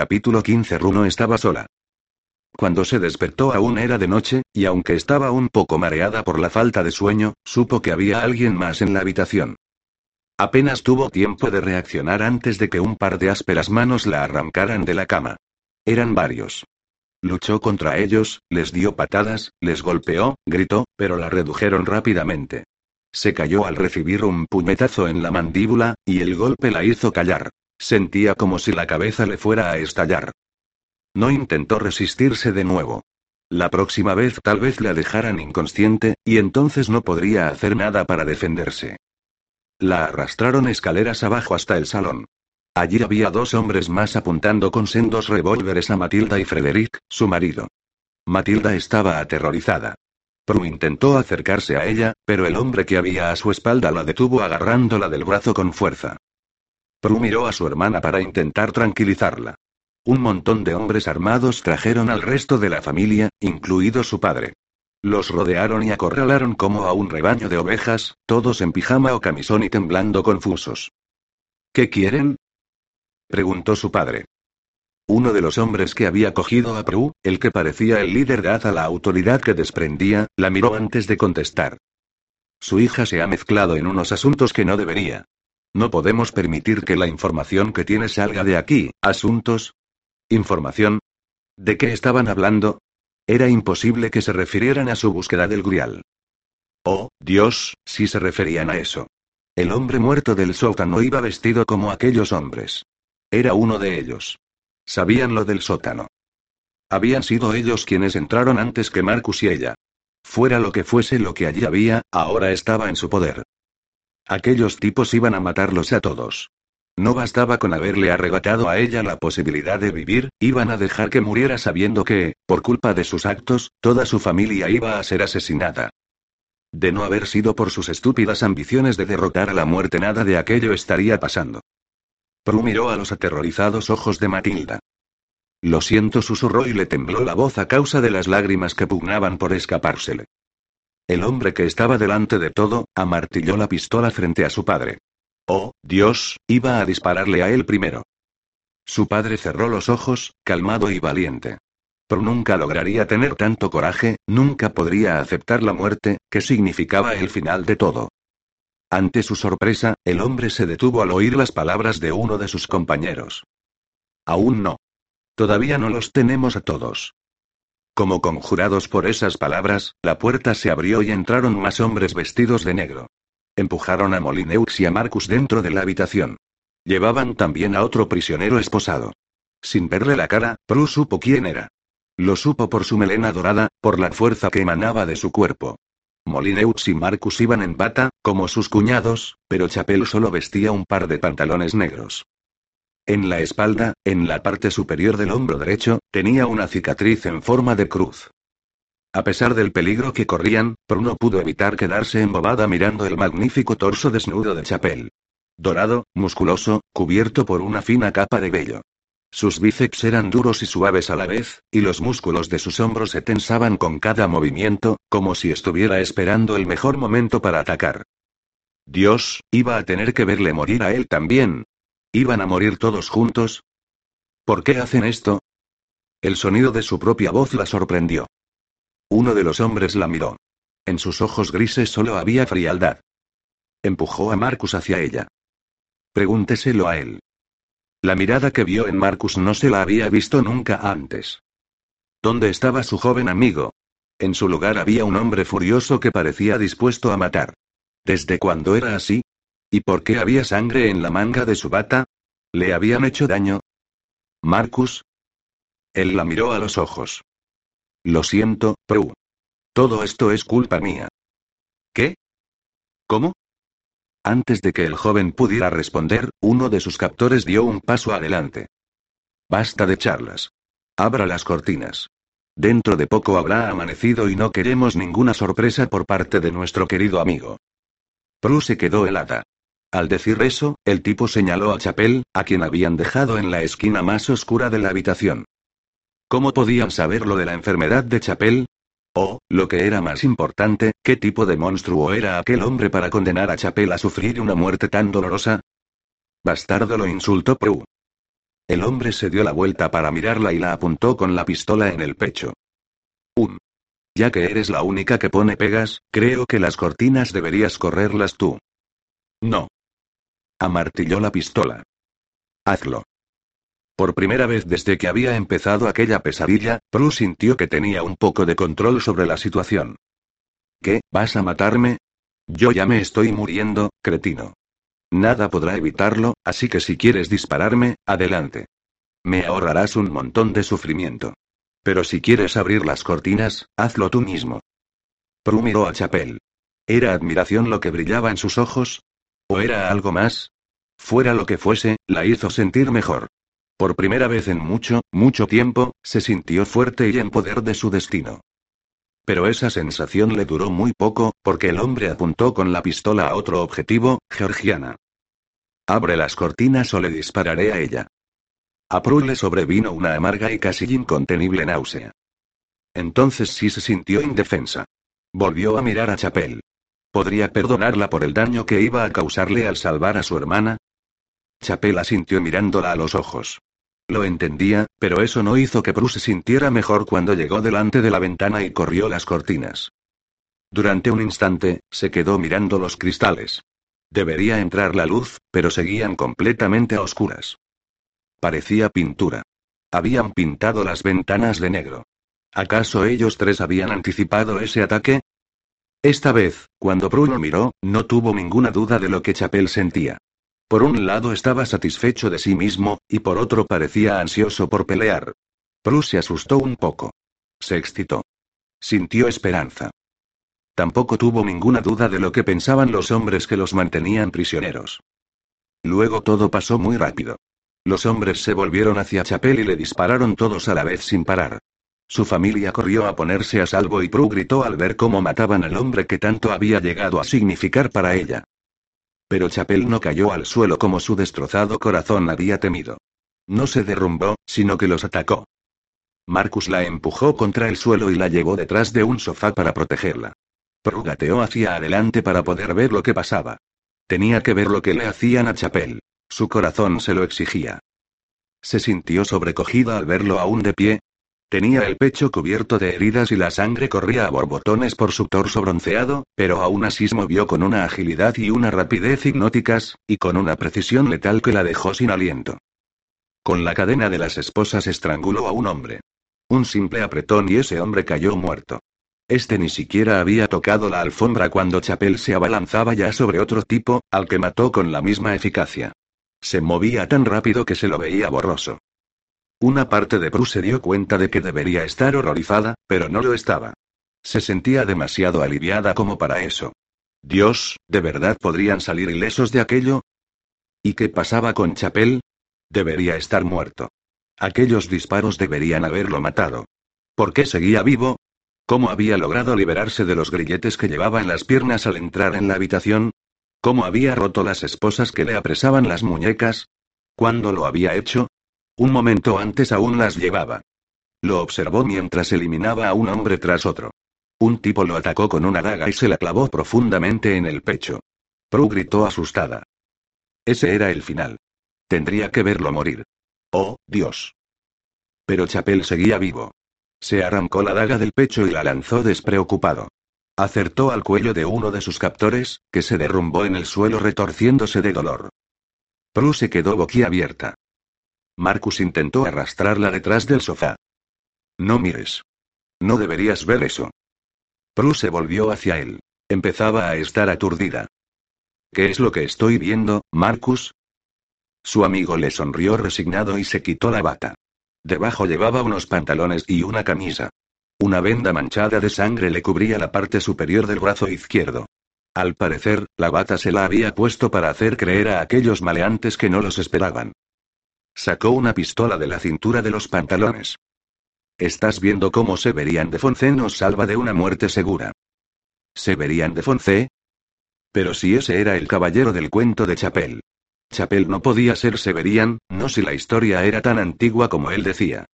Capítulo 15 Runo estaba sola. Cuando se despertó aún era de noche, y aunque estaba un poco mareada por la falta de sueño, supo que había alguien más en la habitación. Apenas tuvo tiempo de reaccionar antes de que un par de ásperas manos la arrancaran de la cama. Eran varios. Luchó contra ellos, les dio patadas, les golpeó, gritó, pero la redujeron rápidamente. Se cayó al recibir un puñetazo en la mandíbula, y el golpe la hizo callar. Sentía como si la cabeza le fuera a estallar. No intentó resistirse de nuevo. La próxima vez tal vez la dejaran inconsciente, y entonces no podría hacer nada para defenderse. La arrastraron escaleras abajo hasta el salón. Allí había dos hombres más apuntando con sendos revólveres a Matilda y Frederick, su marido. Matilda estaba aterrorizada. Prue intentó acercarse a ella, pero el hombre que había a su espalda la detuvo agarrándola del brazo con fuerza. Prue miró a su hermana para intentar tranquilizarla. Un montón de hombres armados trajeron al resto de la familia, incluido su padre. Los rodearon y acorralaron como a un rebaño de ovejas, todos en pijama o camisón y temblando confusos. ¿Qué quieren? preguntó su padre. Uno de los hombres que había cogido a Prue, el que parecía el líder de a la autoridad que desprendía, la miró antes de contestar. Su hija se ha mezclado en unos asuntos que no debería. No podemos permitir que la información que tiene salga de aquí. ¿Asuntos? ¿Información? ¿De qué estaban hablando? Era imposible que se refirieran a su búsqueda del Grial. Oh, Dios, si se referían a eso. El hombre muerto del sótano iba vestido como aquellos hombres. Era uno de ellos. Sabían lo del sótano. Habían sido ellos quienes entraron antes que Marcus y ella. Fuera lo que fuese lo que allí había, ahora estaba en su poder. Aquellos tipos iban a matarlos a todos. No bastaba con haberle arrebatado a ella la posibilidad de vivir, iban a dejar que muriera sabiendo que, por culpa de sus actos, toda su familia iba a ser asesinada. De no haber sido por sus estúpidas ambiciones de derrotar a la muerte, nada de aquello estaría pasando. Prue miró a los aterrorizados ojos de Matilda. Lo siento, susurró y le tembló la voz a causa de las lágrimas que pugnaban por escapársele. El hombre que estaba delante de todo, amartilló la pistola frente a su padre. Oh, Dios, iba a dispararle a él primero. Su padre cerró los ojos, calmado y valiente. Pero nunca lograría tener tanto coraje, nunca podría aceptar la muerte, que significaba el final de todo. Ante su sorpresa, el hombre se detuvo al oír las palabras de uno de sus compañeros. Aún no. Todavía no los tenemos a todos. Como conjurados por esas palabras, la puerta se abrió y entraron más hombres vestidos de negro. Empujaron a Molineux y a Marcus dentro de la habitación. Llevaban también a otro prisionero esposado. Sin verle la cara, Prue supo quién era. Lo supo por su melena dorada, por la fuerza que emanaba de su cuerpo. Molineux y Marcus iban en bata, como sus cuñados, pero Chapel solo vestía un par de pantalones negros. En la espalda, en la parte superior del hombro derecho, tenía una cicatriz en forma de cruz. A pesar del peligro que corrían, no pudo evitar quedarse embobada mirando el magnífico torso desnudo de Chapel. Dorado, musculoso, cubierto por una fina capa de vello. Sus bíceps eran duros y suaves a la vez, y los músculos de sus hombros se tensaban con cada movimiento, como si estuviera esperando el mejor momento para atacar. Dios, iba a tener que verle morir a él también. ¿Iban a morir todos juntos? ¿Por qué hacen esto? El sonido de su propia voz la sorprendió. Uno de los hombres la miró. En sus ojos grises solo había frialdad. Empujó a Marcus hacia ella. Pregúnteselo a él. La mirada que vio en Marcus no se la había visto nunca antes. ¿Dónde estaba su joven amigo? En su lugar había un hombre furioso que parecía dispuesto a matar. ¿Desde cuándo era así? ¿Y por qué había sangre en la manga de su bata? ¿Le habían hecho daño? Marcus. Él la miró a los ojos. Lo siento, Prue. Todo esto es culpa mía. ¿Qué? ¿Cómo? Antes de que el joven pudiera responder, uno de sus captores dio un paso adelante. Basta de charlas. Abra las cortinas. Dentro de poco habrá amanecido y no queremos ninguna sorpresa por parte de nuestro querido amigo. Prue se quedó helada. Al decir eso, el tipo señaló a Chapel, a quien habían dejado en la esquina más oscura de la habitación. ¿Cómo podían saber lo de la enfermedad de Chapel? O, lo que era más importante, ¿qué tipo de monstruo era aquel hombre para condenar a Chapel a sufrir una muerte tan dolorosa? Bastardo lo insultó Prue. El hombre se dio la vuelta para mirarla y la apuntó con la pistola en el pecho. Un. Ya que eres la única que pone pegas, creo que las cortinas deberías correrlas tú. No. Amartilló la pistola. Hazlo. Por primera vez desde que había empezado aquella pesadilla, Prue sintió que tenía un poco de control sobre la situación. ¿Qué? ¿Vas a matarme? Yo ya me estoy muriendo, cretino. Nada podrá evitarlo, así que si quieres dispararme, adelante. Me ahorrarás un montón de sufrimiento. Pero si quieres abrir las cortinas, hazlo tú mismo. Prue miró a Chapel. ¿Era admiración lo que brillaba en sus ojos? ¿O era algo más? Fuera lo que fuese, la hizo sentir mejor. Por primera vez en mucho, mucho tiempo, se sintió fuerte y en poder de su destino. Pero esa sensación le duró muy poco, porque el hombre apuntó con la pistola a otro objetivo, Georgiana. Abre las cortinas o le dispararé a ella. A Prue le sobrevino una amarga y casi incontenible náusea. Entonces sí se sintió indefensa. Volvió a mirar a Chapel. ¿Podría perdonarla por el daño que iba a causarle al salvar a su hermana? Chapel asintió mirándola a los ojos. Lo entendía, pero eso no hizo que Prue se sintiera mejor cuando llegó delante de la ventana y corrió las cortinas. Durante un instante, se quedó mirando los cristales. Debería entrar la luz, pero seguían completamente a oscuras. Parecía pintura. Habían pintado las ventanas de negro. ¿Acaso ellos tres habían anticipado ese ataque? Esta vez, cuando Bruno miró, no tuvo ninguna duda de lo que Chapel sentía. Por un lado estaba satisfecho de sí mismo, y por otro parecía ansioso por pelear. Prue se asustó un poco. Se excitó. Sintió esperanza. Tampoco tuvo ninguna duda de lo que pensaban los hombres que los mantenían prisioneros. Luego todo pasó muy rápido. Los hombres se volvieron hacia Chapel y le dispararon todos a la vez sin parar. Su familia corrió a ponerse a salvo y Prue gritó al ver cómo mataban al hombre que tanto había llegado a significar para ella. Pero Chapel no cayó al suelo como su destrozado corazón había temido. No se derrumbó, sino que los atacó. Marcus la empujó contra el suelo y la llevó detrás de un sofá para protegerla. Prue gateó hacia adelante para poder ver lo que pasaba. Tenía que ver lo que le hacían a Chapel. Su corazón se lo exigía. Se sintió sobrecogida al verlo aún de pie. Tenía el pecho cubierto de heridas y la sangre corría a borbotones por su torso bronceado, pero aún así se movió con una agilidad y una rapidez hipnóticas, y con una precisión letal que la dejó sin aliento. Con la cadena de las esposas estranguló a un hombre. Un simple apretón y ese hombre cayó muerto. Este ni siquiera había tocado la alfombra cuando Chapel se abalanzaba ya sobre otro tipo, al que mató con la misma eficacia. Se movía tan rápido que se lo veía borroso. Una parte de Prue se dio cuenta de que debería estar horrorizada, pero no lo estaba. Se sentía demasiado aliviada como para eso. Dios, ¿de verdad podrían salir ilesos de aquello? ¿Y qué pasaba con Chapel? Debería estar muerto. Aquellos disparos deberían haberlo matado. ¿Por qué seguía vivo? ¿Cómo había logrado liberarse de los grilletes que llevaba en las piernas al entrar en la habitación? ¿Cómo había roto las esposas que le apresaban las muñecas? ¿Cuándo lo había hecho? Un momento antes aún las llevaba. Lo observó mientras eliminaba a un hombre tras otro. Un tipo lo atacó con una daga y se la clavó profundamente en el pecho. Prue gritó asustada. Ese era el final. Tendría que verlo morir. Oh, Dios. Pero Chapel seguía vivo. Se arrancó la daga del pecho y la lanzó despreocupado. Acertó al cuello de uno de sus captores, que se derrumbó en el suelo retorciéndose de dolor. Prue se quedó boquiabierta. Marcus intentó arrastrarla detrás del sofá. No mires. No deberías ver eso. Prue se volvió hacia él. Empezaba a estar aturdida. ¿Qué es lo que estoy viendo, Marcus? Su amigo le sonrió resignado y se quitó la bata. Debajo llevaba unos pantalones y una camisa. Una venda manchada de sangre le cubría la parte superior del brazo izquierdo. Al parecer, la bata se la había puesto para hacer creer a aquellos maleantes que no los esperaban. Sacó una pistola de la cintura de los pantalones. Estás viendo cómo Severian de Fonce nos salva de una muerte segura. ¿Severian de Fonce? Pero si ese era el caballero del cuento de Chapel. Chapel no podía ser Severian, no si la historia era tan antigua como él decía.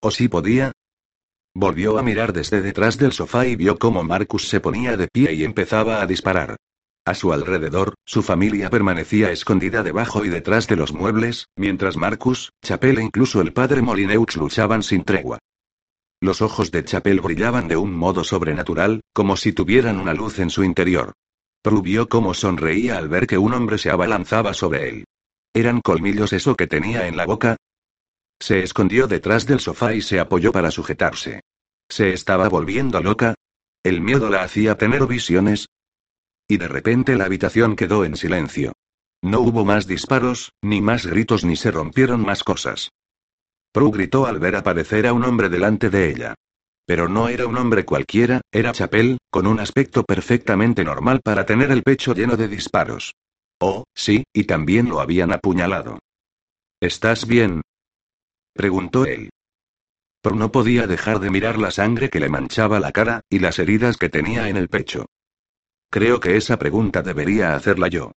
¿O si podía? Volvió a mirar desde detrás del sofá y vio cómo Marcus se ponía de pie y empezaba a disparar. A su alrededor, su familia permanecía escondida debajo y detrás de los muebles, mientras Marcus, Chapel e incluso el padre Molineux luchaban sin tregua. Los ojos de Chapel brillaban de un modo sobrenatural, como si tuvieran una luz en su interior. Prue vio cómo sonreía al ver que un hombre se abalanzaba sobre él. ¿Eran colmillos eso que tenía en la boca? Se escondió detrás del sofá y se apoyó para sujetarse. ¿Se estaba volviendo loca? ¿El miedo la hacía tener visiones? Y de repente la habitación quedó en silencio. No hubo más disparos, ni más gritos ni se rompieron más cosas. Prue gritó al ver aparecer a un hombre delante de ella. Pero no era un hombre cualquiera, era Chapel, con un aspecto perfectamente normal para tener el pecho lleno de disparos. Oh, sí, y también lo habían apuñalado. ¿Estás bien? preguntó él. Prue no podía dejar de mirar la sangre que le manchaba la cara, y las heridas que tenía en el pecho. Creo que esa pregunta debería hacerla yo.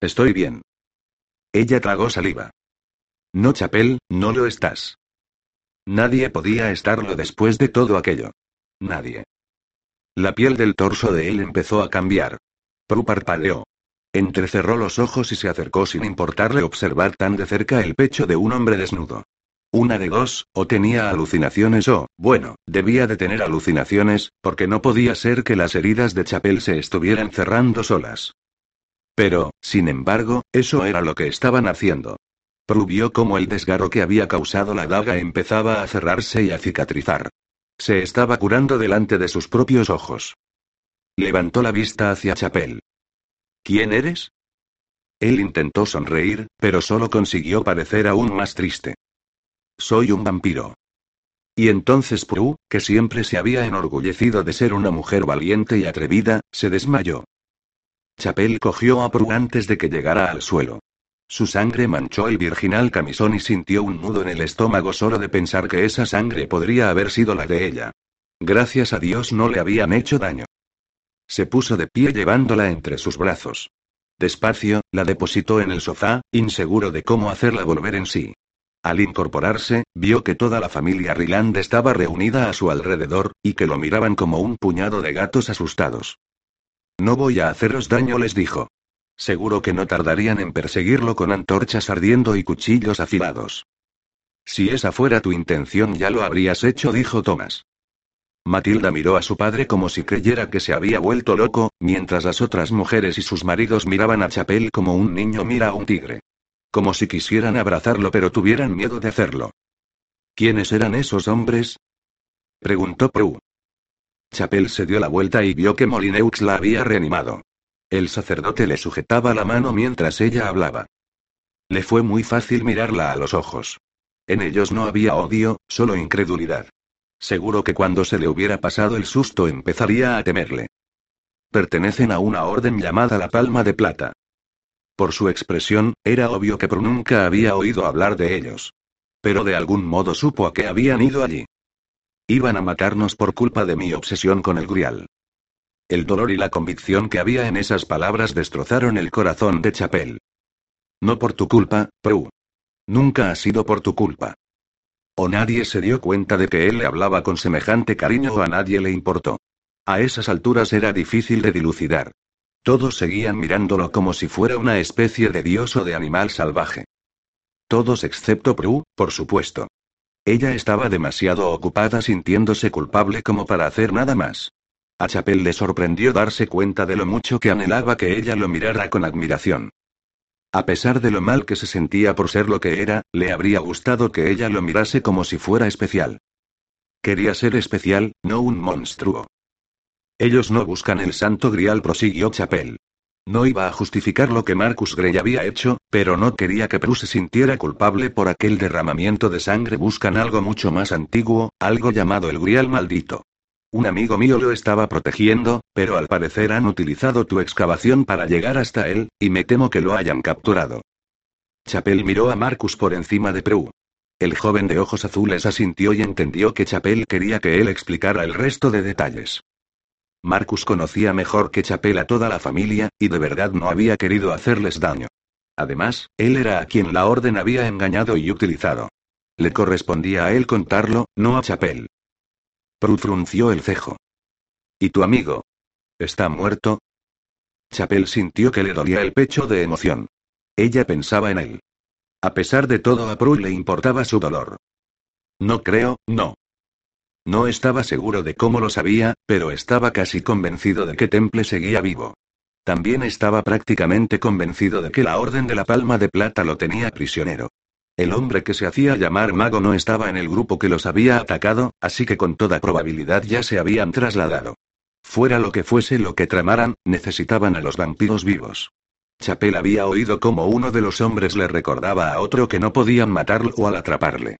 Estoy bien. Ella tragó saliva. No, Chapel, no lo estás. Nadie podía estarlo después de todo aquello. Nadie. La piel del torso de él empezó a cambiar. Prue parpadeó. Entrecerró los ojos y se acercó sin importarle observar tan de cerca el pecho de un hombre desnudo. Una de dos, o tenía alucinaciones o, bueno, debía de tener alucinaciones, porque no podía ser que las heridas de Chapel se estuvieran cerrando solas. Pero, sin embargo, eso era lo que estaban haciendo. Vio cómo el desgarro que había causado la daga empezaba a cerrarse y a cicatrizar. Se estaba curando delante de sus propios ojos. Levantó la vista hacia Chapel. ¿Quién eres? Él intentó sonreír, pero solo consiguió parecer aún más triste. Soy un vampiro. Y entonces Prue, que siempre se había enorgullecido de ser una mujer valiente y atrevida, se desmayó. Chapel cogió a Prue antes de que llegara al suelo. Su sangre manchó el virginal camisón y sintió un nudo en el estómago solo de pensar que esa sangre podría haber sido la de ella. Gracias a Dios no le habían hecho daño. Se puso de pie llevándola entre sus brazos. Despacio, la depositó en el sofá, inseguro de cómo hacerla volver en sí. Al incorporarse, vio que toda la familia Ryland estaba reunida a su alrededor, y que lo miraban como un puñado de gatos asustados. No voy a haceros daño, les dijo. Seguro que no tardarían en perseguirlo con antorchas ardiendo y cuchillos afilados. Si esa fuera tu intención ya lo habrías hecho, dijo Thomas. Matilda miró a su padre como si creyera que se había vuelto loco, mientras las otras mujeres y sus maridos miraban a Chapel como un niño mira a un tigre. Como si quisieran abrazarlo pero tuvieran miedo de hacerlo. ¿Quiénes eran esos hombres? preguntó Prue. Chapel se dio la vuelta y vio que Molineux la había reanimado. El sacerdote le sujetaba la mano mientras ella hablaba. Le fue muy fácil mirarla a los ojos. En ellos no había odio, solo incredulidad. Seguro que cuando se le hubiera pasado el susto empezaría a temerle. Pertenecen a una orden llamada la Palma de Plata. Por su expresión, era obvio que Prue nunca había oído hablar de ellos. Pero de algún modo supo a qué habían ido allí. Iban a matarnos por culpa de mi obsesión con el Grial. El dolor y la convicción que había en esas palabras destrozaron el corazón de Chapel. No por tu culpa, Prue. Nunca ha sido por tu culpa. O nadie se dio cuenta de que él le hablaba con semejante cariño o a nadie le importó. A esas alturas era difícil de dilucidar. Todos seguían mirándolo como si fuera una especie de dios o de animal salvaje. Todos excepto Prue, por supuesto. Ella estaba demasiado ocupada sintiéndose culpable como para hacer nada más. A Chapel le sorprendió darse cuenta de lo mucho que anhelaba que ella lo mirara con admiración. A pesar de lo mal que se sentía por ser lo que era, le habría gustado que ella lo mirase como si fuera especial. Quería ser especial, no un monstruo. Ellos no buscan el santo grial, prosiguió Chapel. No iba a justificar lo que Marcus Grey había hecho, pero no quería que Prue se sintiera culpable por aquel derramamiento de sangre. Buscan algo mucho más antiguo, algo llamado el grial maldito. Un amigo mío lo estaba protegiendo, pero al parecer han utilizado tu excavación para llegar hasta él, y me temo que lo hayan capturado. Chapel miró a Marcus por encima de Prue. El joven de ojos azules asintió y entendió que Chapel quería que él explicara el resto de detalles. Marcus conocía mejor que Chapel a toda la familia, y de verdad no había querido hacerles daño. Además, él era a quien la orden había engañado y utilizado. Le correspondía a él contarlo, no a Chapel. Prue frunció el cejo. ¿Y tu amigo? ¿Está muerto? Chapel sintió que le dolía el pecho de emoción. Ella pensaba en él. A pesar de todo, a Prue le importaba su dolor. No creo, no. No estaba seguro de cómo lo sabía, pero estaba casi convencido de que Temple seguía vivo. También estaba prácticamente convencido de que la Orden de la Palma de Plata lo tenía prisionero. El hombre que se hacía llamar mago no estaba en el grupo que los había atacado, así que con toda probabilidad ya se habían trasladado. Fuera lo que fuese lo que tramaran, necesitaban a los vampiros vivos. Chapel había oído cómo uno de los hombres le recordaba a otro que no podían matarlo o al atraparle.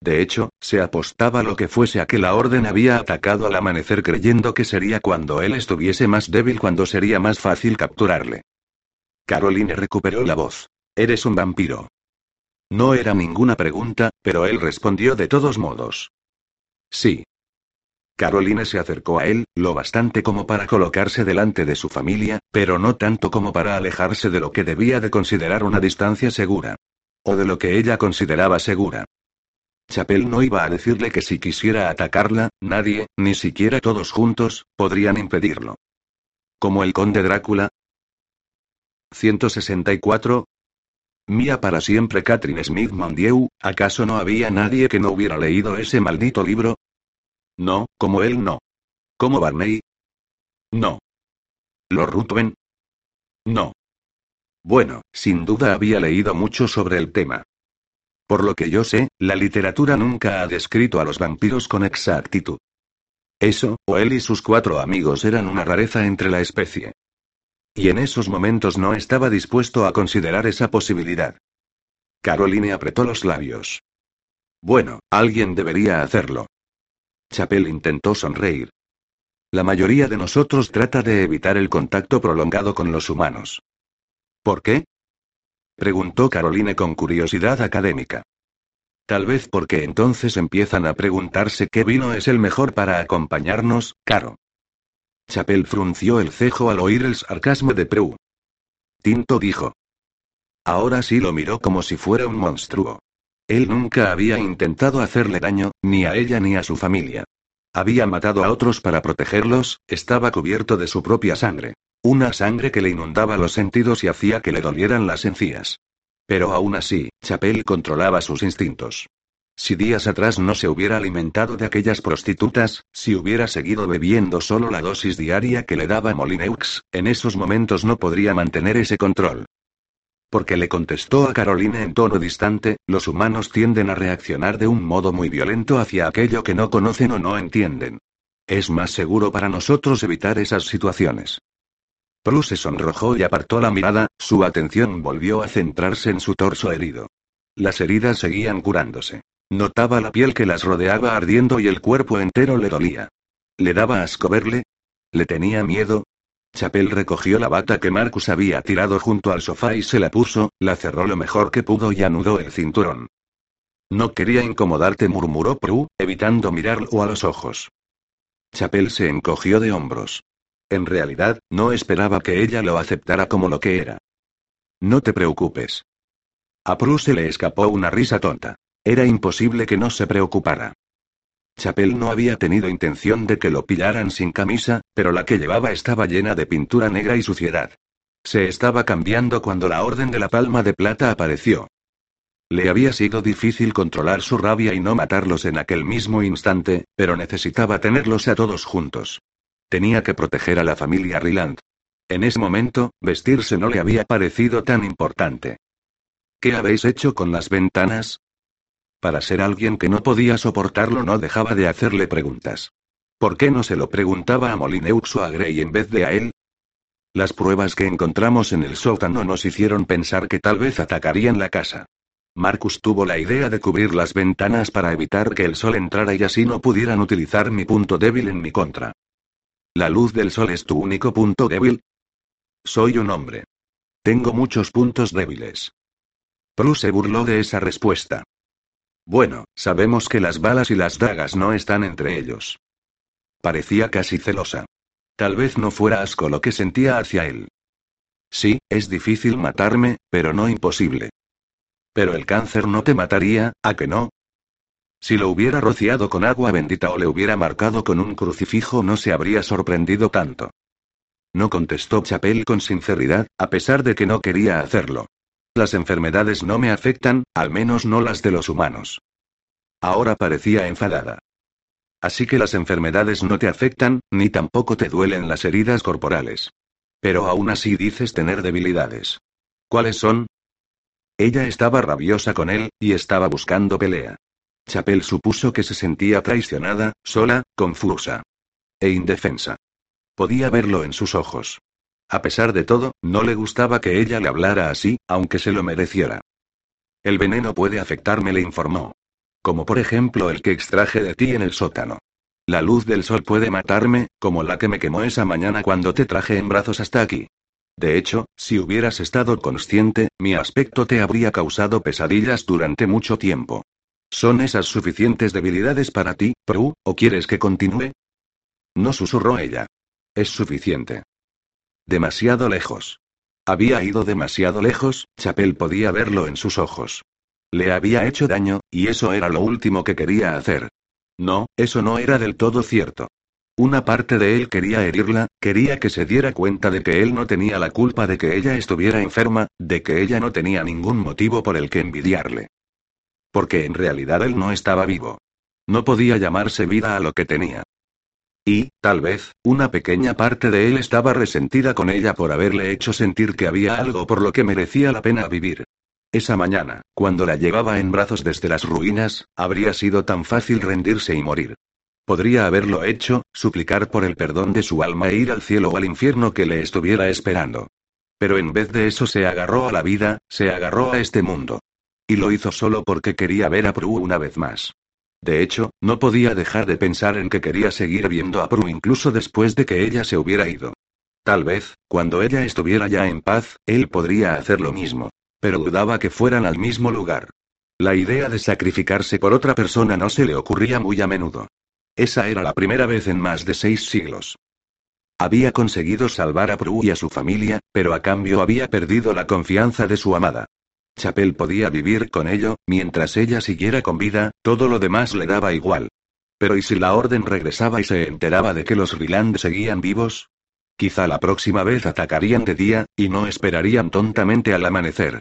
De hecho, se apostaba lo que fuese a que la orden había atacado al amanecer creyendo que sería cuando él estuviese más débil cuando sería más fácil capturarle. Caroline recuperó la voz. Eres un vampiro. No era ninguna pregunta, pero él respondió de todos modos. Sí. Caroline se acercó a él, lo bastante como para colocarse delante de su familia, pero no tanto como para alejarse de lo que debía de considerar una distancia segura. O de lo que ella consideraba segura. Chapel no iba a decirle que si quisiera atacarla, nadie, ni siquiera todos juntos, podrían impedirlo. Como el conde Drácula. 164. Mía para siempre Catherine Smith Mondieu, ¿acaso no había nadie que no hubiera leído ese maldito libro? No, como él no. ¿Como Barney? No. ¿Lord Ruthven? No. Bueno, sin duda había leído mucho sobre el tema. Por lo que yo sé, la literatura nunca ha descrito a los vampiros con exactitud. Eso, o él y sus cuatro amigos eran una rareza entre la especie. Y en esos momentos no estaba dispuesto a considerar esa posibilidad. Caroline apretó los labios. Bueno, alguien debería hacerlo. Chapel intentó sonreír. La mayoría de nosotros trata de evitar el contacto prolongado con los humanos. ¿Por qué? Preguntó Caroline con curiosidad académica. Tal vez porque entonces empiezan a preguntarse qué vino es el mejor para acompañarnos, Caro. Chapel frunció el cejo al oír el sarcasmo de Prue. Tinto dijo. Ahora sí lo miró como si fuera un monstruo. Él nunca había intentado hacerle daño, ni a ella ni a su familia. Había matado a otros para protegerlos, estaba cubierto de su propia sangre. Una sangre que le inundaba los sentidos y hacía que le dolieran las encías. Pero aún así, Chapel controlaba sus instintos. Si días atrás no se hubiera alimentado de aquellas prostitutas, si hubiera seguido bebiendo solo la dosis diaria que le daba Molineux, en esos momentos no podría mantener ese control. Porque le contestó a Caroline en tono distante, los humanos tienden a reaccionar de un modo muy violento hacia aquello que no conocen o no entienden. Es más seguro para nosotros evitar esas situaciones. Prue se sonrojó y apartó la mirada, su atención volvió a centrarse en su torso herido. Las heridas seguían curándose. Notaba la piel que las rodeaba ardiendo y el cuerpo entero le dolía. ¿Le daba asco verle? ¿Le tenía miedo? Chapel recogió la bata que Marcus había tirado junto al sofá y se la puso, la cerró lo mejor que pudo y anudó el cinturón. No quería incomodarte, murmuró Prue, evitando mirarlo a los ojos. Chapel se encogió de hombros. En realidad, no esperaba que ella lo aceptara como lo que era. No te preocupes. A Prue se le escapó una risa tonta. Era imposible que no se preocupara. Chapel no había tenido intención de que lo pillaran sin camisa, pero la que llevaba estaba llena de pintura negra y suciedad. Se estaba cambiando cuando la Orden de la Palma de Plata apareció. Le había sido difícil controlar su rabia y no matarlos en aquel mismo instante, pero necesitaba tenerlos a todos juntos. Tenía que proteger a la familia Ryland. En ese momento, vestirse no le había parecido tan importante. ¿Qué habéis hecho con las ventanas? Para ser alguien que no podía soportarlo no dejaba de hacerle preguntas. ¿Por qué no se lo preguntaba a Molineux o a Grey en vez de a él? Las pruebas que encontramos en el sótano nos hicieron pensar que tal vez atacarían la casa. Marcus tuvo la idea de cubrir las ventanas para evitar que el sol entrara y así no pudieran utilizar mi punto débil en mi contra. ¿La luz del sol es tu único punto débil? Soy un hombre. Tengo muchos puntos débiles. Prue se burló de esa respuesta. Bueno, sabemos que las balas y las dagas no están entre ellos. Parecía casi celosa. Tal vez no fuera asco lo que sentía hacia él. Sí, es difícil matarme, pero no imposible. Pero el cáncer no te mataría, ¿a que no? Si lo hubiera rociado con agua bendita o le hubiera marcado con un crucifijo no se habría sorprendido tanto. No contestó Chapel con sinceridad, a pesar de que no quería hacerlo. Las enfermedades no me afectan, al menos no las de los humanos. Ahora parecía enfadada. Así que las enfermedades no te afectan, ni tampoco te duelen las heridas corporales. Pero aún así dices tener debilidades. ¿Cuáles son? Ella estaba rabiosa con él, y estaba buscando pelea. Chapel supuso que se sentía traicionada, sola, confusa. E indefensa. Podía verlo en sus ojos. A pesar de todo, no le gustaba que ella le hablara así, aunque se lo mereciera. El veneno puede afectarme, le informó. Como por ejemplo el que extraje de ti en el sótano. La luz del sol puede matarme, como la que me quemó esa mañana cuando te traje en brazos hasta aquí. De hecho, si hubieras estado consciente, mi aspecto te habría causado pesadillas durante mucho tiempo. ¿Son esas suficientes debilidades para ti, Prue, o quieres que continúe? No susurró ella. Es suficiente. Demasiado lejos. Había ido demasiado lejos, Chapel podía verlo en sus ojos. Le había hecho daño, y eso era lo último que quería hacer. No, eso no era del todo cierto. Una parte de él quería herirla, quería que se diera cuenta de que él no tenía la culpa de que ella estuviera enferma, de que ella no tenía ningún motivo por el que envidiarle. Porque en realidad él no estaba vivo. No podía llamarse vida a lo que tenía. Y, tal vez, una pequeña parte de él estaba resentida con ella por haberle hecho sentir que había algo por lo que merecía la pena vivir. Esa mañana, cuando la llevaba en brazos desde las ruinas, habría sido tan fácil rendirse y morir. Podría haberlo hecho, suplicar por el perdón de su alma e ir al cielo o al infierno que le estuviera esperando. Pero en vez de eso se agarró a la vida, se agarró a este mundo. Y lo hizo solo porque quería ver a Prue una vez más. De hecho, no podía dejar de pensar en que quería seguir viendo a Prue incluso después de que ella se hubiera ido. Tal vez, cuando ella estuviera ya en paz, él podría hacer lo mismo. Pero dudaba que fueran al mismo lugar. La idea de sacrificarse por otra persona no se le ocurría muy a menudo. Esa era la primera vez en más de seis siglos. Había conseguido salvar a Prue y a su familia, pero a cambio había perdido la confianza de su amada. Chapel podía vivir con ello, mientras ella siguiera con vida, todo lo demás le daba igual. Pero ¿y si la orden regresaba y se enteraba de que los Ryland seguían vivos? Quizá la próxima vez atacarían de día, y no esperarían tontamente al amanecer.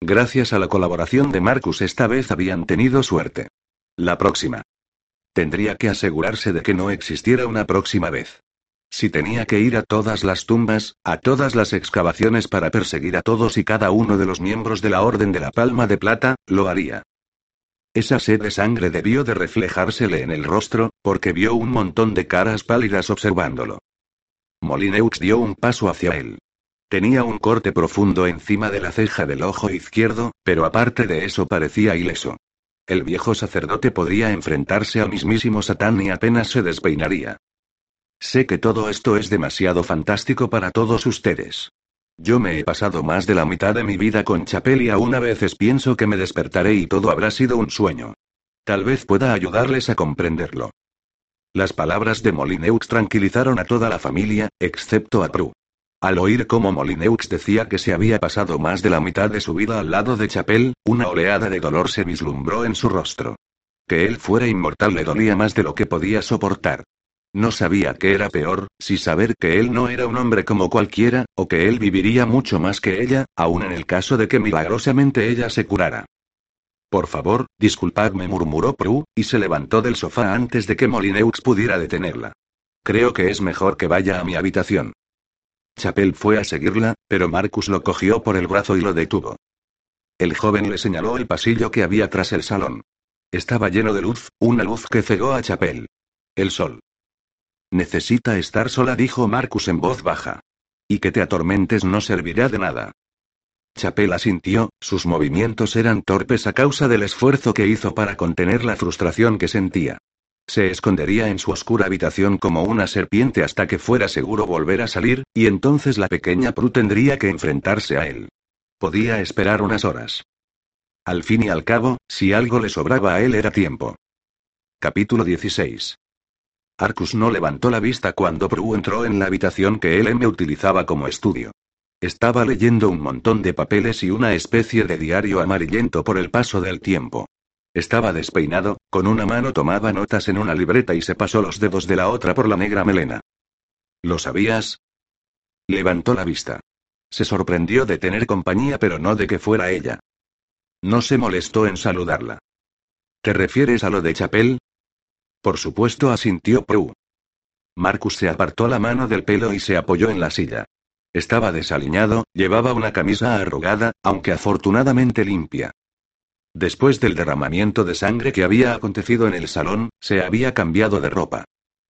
Gracias a la colaboración de Marcus esta vez habían tenido suerte. La próxima. Tendría que asegurarse de que no existiera una próxima vez. Si tenía que ir a todas las tumbas, a todas las excavaciones para perseguir a todos y cada uno de los miembros de la Orden de la Palma de Plata, lo haría. Esa sed de sangre debió de reflejársele en el rostro, porque vio un montón de caras pálidas observándolo. Molineux dio un paso hacia él. Tenía un corte profundo encima de la ceja del ojo izquierdo, pero aparte de eso parecía ileso. El viejo sacerdote podría enfrentarse al mismísimo Satán y apenas se despeinaría. Sé que todo esto es demasiado fantástico para todos ustedes. Yo me he pasado más de la mitad de mi vida con Chapel y aún a veces pienso que me despertaré y todo habrá sido un sueño. Tal vez pueda ayudarles a comprenderlo. Las palabras de Molineux tranquilizaron a toda la familia, excepto a Prue. Al oír cómo Molineux decía que se había pasado más de la mitad de su vida al lado de Chapel, una oleada de dolor se vislumbró en su rostro. Que él fuera inmortal le dolía más de lo que podía soportar. No sabía qué era peor, si saber que él no era un hombre como cualquiera, o que él viviría mucho más que ella, aun en el caso de que milagrosamente ella se curara. Por favor, disculpadme, murmuró Prue, y se levantó del sofá antes de que Molineux pudiera detenerla. Creo que es mejor que vaya a mi habitación. Chapel fue a seguirla, pero Marcus lo cogió por el brazo y lo detuvo. El joven le señaló el pasillo que había tras el salón. Estaba lleno de luz, una luz que cegó a Chapel. El sol. Necesita estar sola, dijo Marcus en voz baja. Y que te atormentes no servirá de nada. Chapel asintió, sus movimientos eran torpes a causa del esfuerzo que hizo para contener la frustración que sentía. Se escondería en su oscura habitación como una serpiente hasta que fuera seguro volver a salir, y entonces la pequeña Prue tendría que enfrentarse a él. Podía esperar unas horas. Al fin y al cabo, si algo le sobraba a él era tiempo. Capítulo 16. Arcus no levantó la vista cuando Prue entró en la habitación que él me utilizaba como estudio. Estaba leyendo un montón de papeles y una especie de diario amarillento por el paso del tiempo. Estaba despeinado, con una mano tomaba notas en una libreta y se pasó los dedos de la otra por la negra melena. ¿Lo sabías? Levantó la vista. Se sorprendió de tener compañía, pero no de que fuera ella. No se molestó en saludarla. ¿Te refieres a lo de Chapel? Por supuesto, asintió Prue. Marcus se apartó la mano del pelo y se apoyó en la silla. Estaba desaliñado, llevaba una camisa arrugada, aunque afortunadamente limpia. Después del derramamiento de sangre que había acontecido en el salón, se había cambiado de ropa.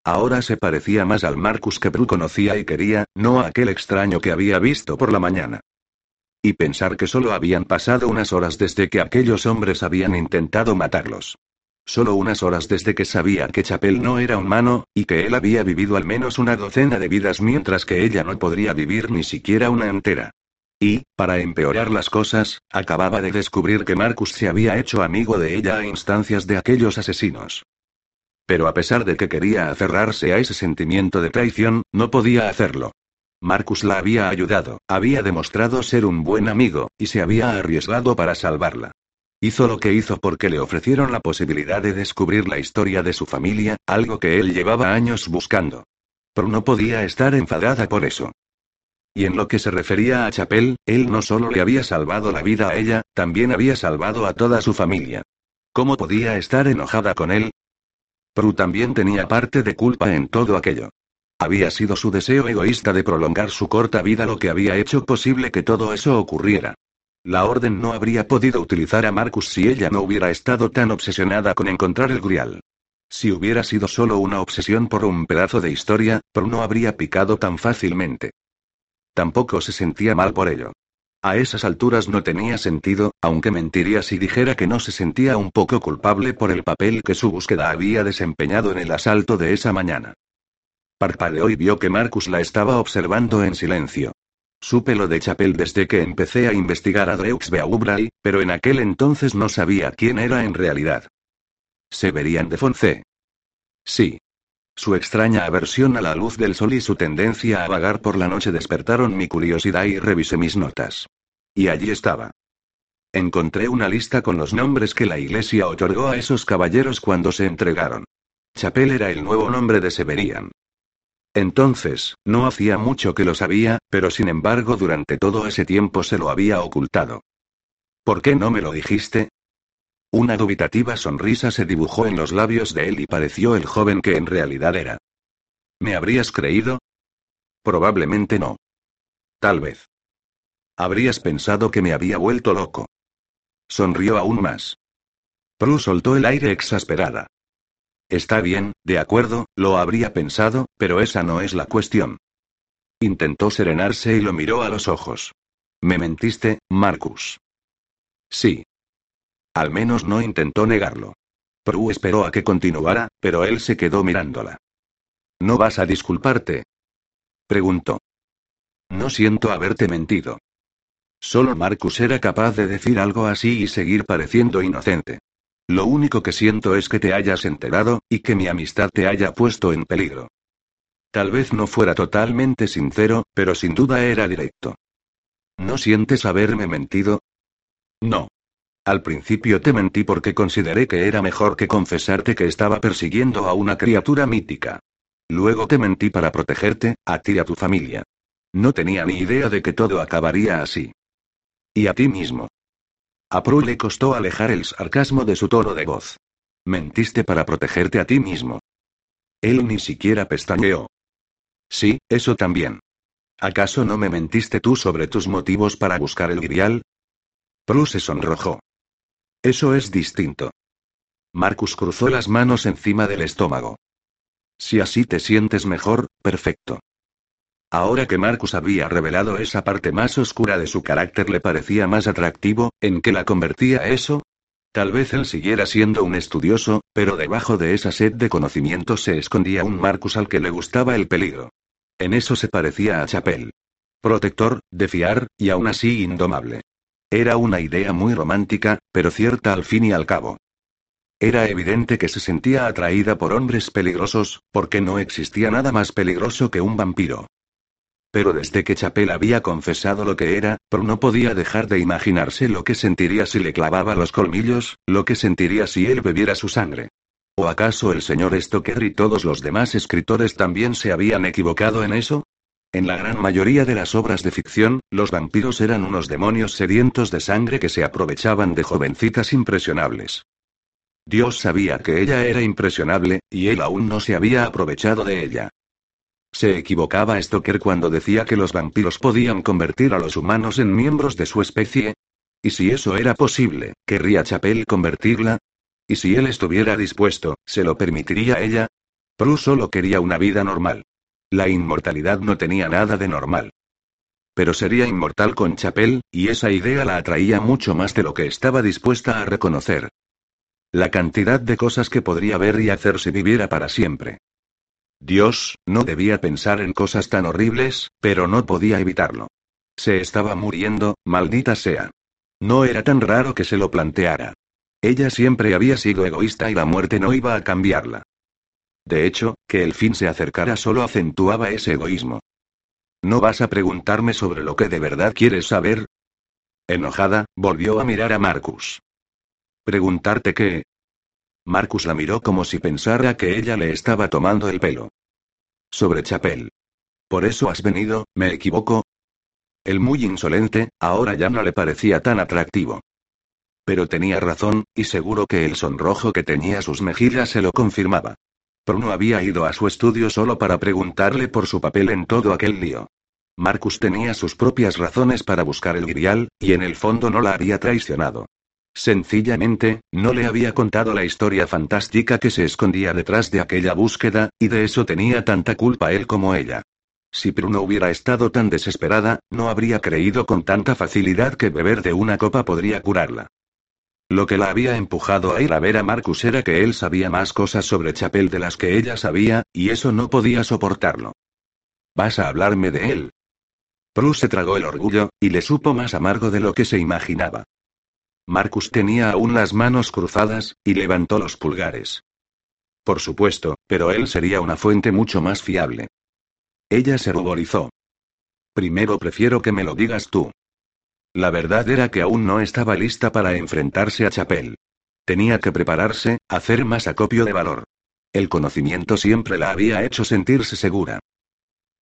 Ahora se parecía más al Marcus que Prue conocía y quería, no a aquel extraño que había visto por la mañana. Y pensar que solo habían pasado unas horas desde que aquellos hombres habían intentado matarlos. Solo unas horas desde que sabía que Chapel no era humano, y que él había vivido al menos una docena de vidas mientras que ella no podría vivir ni siquiera una entera. Y, para empeorar las cosas, acababa de descubrir que Marcus se había hecho amigo de ella a instancias de aquellos asesinos. Pero a pesar de que quería aferrarse a ese sentimiento de traición, no podía hacerlo. Marcus la había ayudado, había demostrado ser un buen amigo, y se había arriesgado para salvarla. Hizo lo que hizo porque le ofrecieron la posibilidad de descubrir la historia de su familia, algo que él llevaba años buscando. Pero no podía estar enfadada por eso. Y en lo que se refería a Chapel, él no solo le había salvado la vida a ella, también había salvado a toda su familia. ¿Cómo podía estar enojada con él? Prue también tenía parte de culpa en todo aquello. Había sido su deseo egoísta de prolongar su corta vida lo que había hecho posible que todo eso ocurriera. La orden no habría podido utilizar a Marcus si ella no hubiera estado tan obsesionada con encontrar el grial. Si hubiera sido solo una obsesión por un pedazo de historia, Pro no habría picado tan fácilmente. Tampoco se sentía mal por ello. A esas alturas no tenía sentido, aunque mentiría si dijera que no se sentía un poco culpable por el papel que su búsqueda había desempeñado en el asalto de esa mañana. Parpadeó y vio que Marcus la estaba observando en silencio. Supe lo de Chapel desde que empecé a investigar a Dreux Beaubray, pero en aquel entonces no sabía quién era en realidad. Severian de Fonce. Sí. Su extraña aversión a la luz del sol y su tendencia a vagar por la noche despertaron mi curiosidad y revisé mis notas. Y allí estaba. Encontré una lista con los nombres que la iglesia otorgó a esos caballeros cuando se entregaron. Chapel era el nuevo nombre de Severian. Entonces, no hacía mucho que lo sabía, pero sin embargo durante todo ese tiempo se lo había ocultado. ¿Por qué no me lo dijiste? Una dubitativa sonrisa se dibujó en los labios de él y pareció el joven que en realidad era. ¿Me habrías creído? Probablemente no. Tal vez. Habrías pensado que me había vuelto loco. Sonrió aún más. Prue soltó el aire exasperada. Está bien, de acuerdo, lo habría pensado, pero esa no es la cuestión. Intentó serenarse y lo miró a los ojos. Me mentiste, Marcus. Sí. Al menos no intentó negarlo. Prue esperó a que continuara, pero él se quedó mirándola. ¿No vas a disculparte? Preguntó. No siento haberte mentido. Solo Marcus era capaz de decir algo así y seguir pareciendo inocente. Lo único que siento es que te hayas enterado, y que mi amistad te haya puesto en peligro. Tal vez no fuera totalmente sincero, pero sin duda era directo. ¿No sientes haberme mentido? No. Al principio te mentí porque consideré que era mejor que confesarte que estaba persiguiendo a una criatura mítica. Luego te mentí para protegerte, a ti y a tu familia. No tenía ni idea de que todo acabaría así. Y a ti mismo. A Prue le costó alejar el sarcasmo de su tono de voz. Mentiste para protegerte a ti mismo. Él ni siquiera pestañeó. Sí, eso también. ¿Acaso no me mentiste tú sobre tus motivos para buscar el grial? Prue se sonrojó. Eso es distinto. Marcus cruzó las manos encima del estómago. Si así te sientes mejor, perfecto. Ahora que Marcus había revelado esa parte más oscura de su carácter le parecía más atractivo, ¿en qué la convertía eso? Tal vez él siguiera siendo un estudioso, pero debajo de esa sed de conocimiento se escondía un Marcus al que le gustaba el peligro. En eso se parecía a Chapel. Protector, de fiar, y aún así indomable. Era una idea muy romántica, pero cierta al fin y al cabo. Era evidente que se sentía atraída por hombres peligrosos, porque no existía nada más peligroso que un vampiro. Pero desde que Chapel había confesado lo que era, Pro no podía dejar de imaginarse lo que sentiría si le clavaba los colmillos, lo que sentiría si él bebiera su sangre. ¿O acaso el señor Stoker y todos los demás escritores también se habían equivocado en eso? En la gran mayoría de las obras de ficción, los vampiros eran unos demonios sedientos de sangre que se aprovechaban de jovencitas impresionables. Dios sabía que ella era impresionable, y él aún no se había aprovechado de ella. Se equivocaba Stoker cuando decía que los vampiros podían convertir a los humanos en miembros de su especie. ¿Y si eso era posible, querría Chapel convertirla? ¿Y si él estuviera dispuesto, se lo permitiría ella? Prue solo quería una vida normal. La inmortalidad no tenía nada de normal. Pero sería inmortal con Chapel, y esa idea la atraía mucho más de lo que estaba dispuesta a reconocer. La cantidad de cosas que podría ver y hacer si viviera para siempre. Dios, no debía pensar en cosas tan horribles, pero no podía evitarlo. Se estaba muriendo, maldita sea. No era tan raro que se lo planteara. Ella siempre había sido egoísta y la muerte no iba a cambiarla. De hecho, que el fin se acercara solo acentuaba ese egoísmo. ¿No vas a preguntarme sobre lo que de verdad quieres saber? Enojada, volvió a mirar a Marcus. ¿Preguntarte qué? Marcus la miró como si pensara que ella le estaba tomando el pelo. Sobre Chapel. ¿Por eso has venido, me equivoco? El muy insolente, ahora ya no le parecía tan atractivo. Pero tenía razón, y seguro que el sonrojo que tenía sus mejillas se lo confirmaba. Bruno había ido a su estudio solo para preguntarle por su papel en todo aquel lío. Marcus tenía sus propias razones para buscar el grial, y en el fondo no la había traicionado. Sencillamente, no le había contado la historia fantástica que se escondía detrás de aquella búsqueda, y de eso tenía tanta culpa él como ella. Si Bruno hubiera estado tan desesperada, no habría creído con tanta facilidad que beber de una copa podría curarla. Lo que la había empujado a ir a ver a Marcus era que él sabía más cosas sobre Chapel de las que ella sabía, y eso no podía soportarlo. ¿Vas a hablarme de él? Prue se tragó el orgullo, y le supo más amargo de lo que se imaginaba. Marcus tenía aún las manos cruzadas, y levantó los pulgares. Por supuesto, pero él sería una fuente mucho más fiable. Ella se ruborizó. Primero prefiero que me lo digas tú. La verdad era que aún no estaba lista para enfrentarse a Chapel. Tenía que prepararse, hacer más acopio de valor. El conocimiento siempre la había hecho sentirse segura.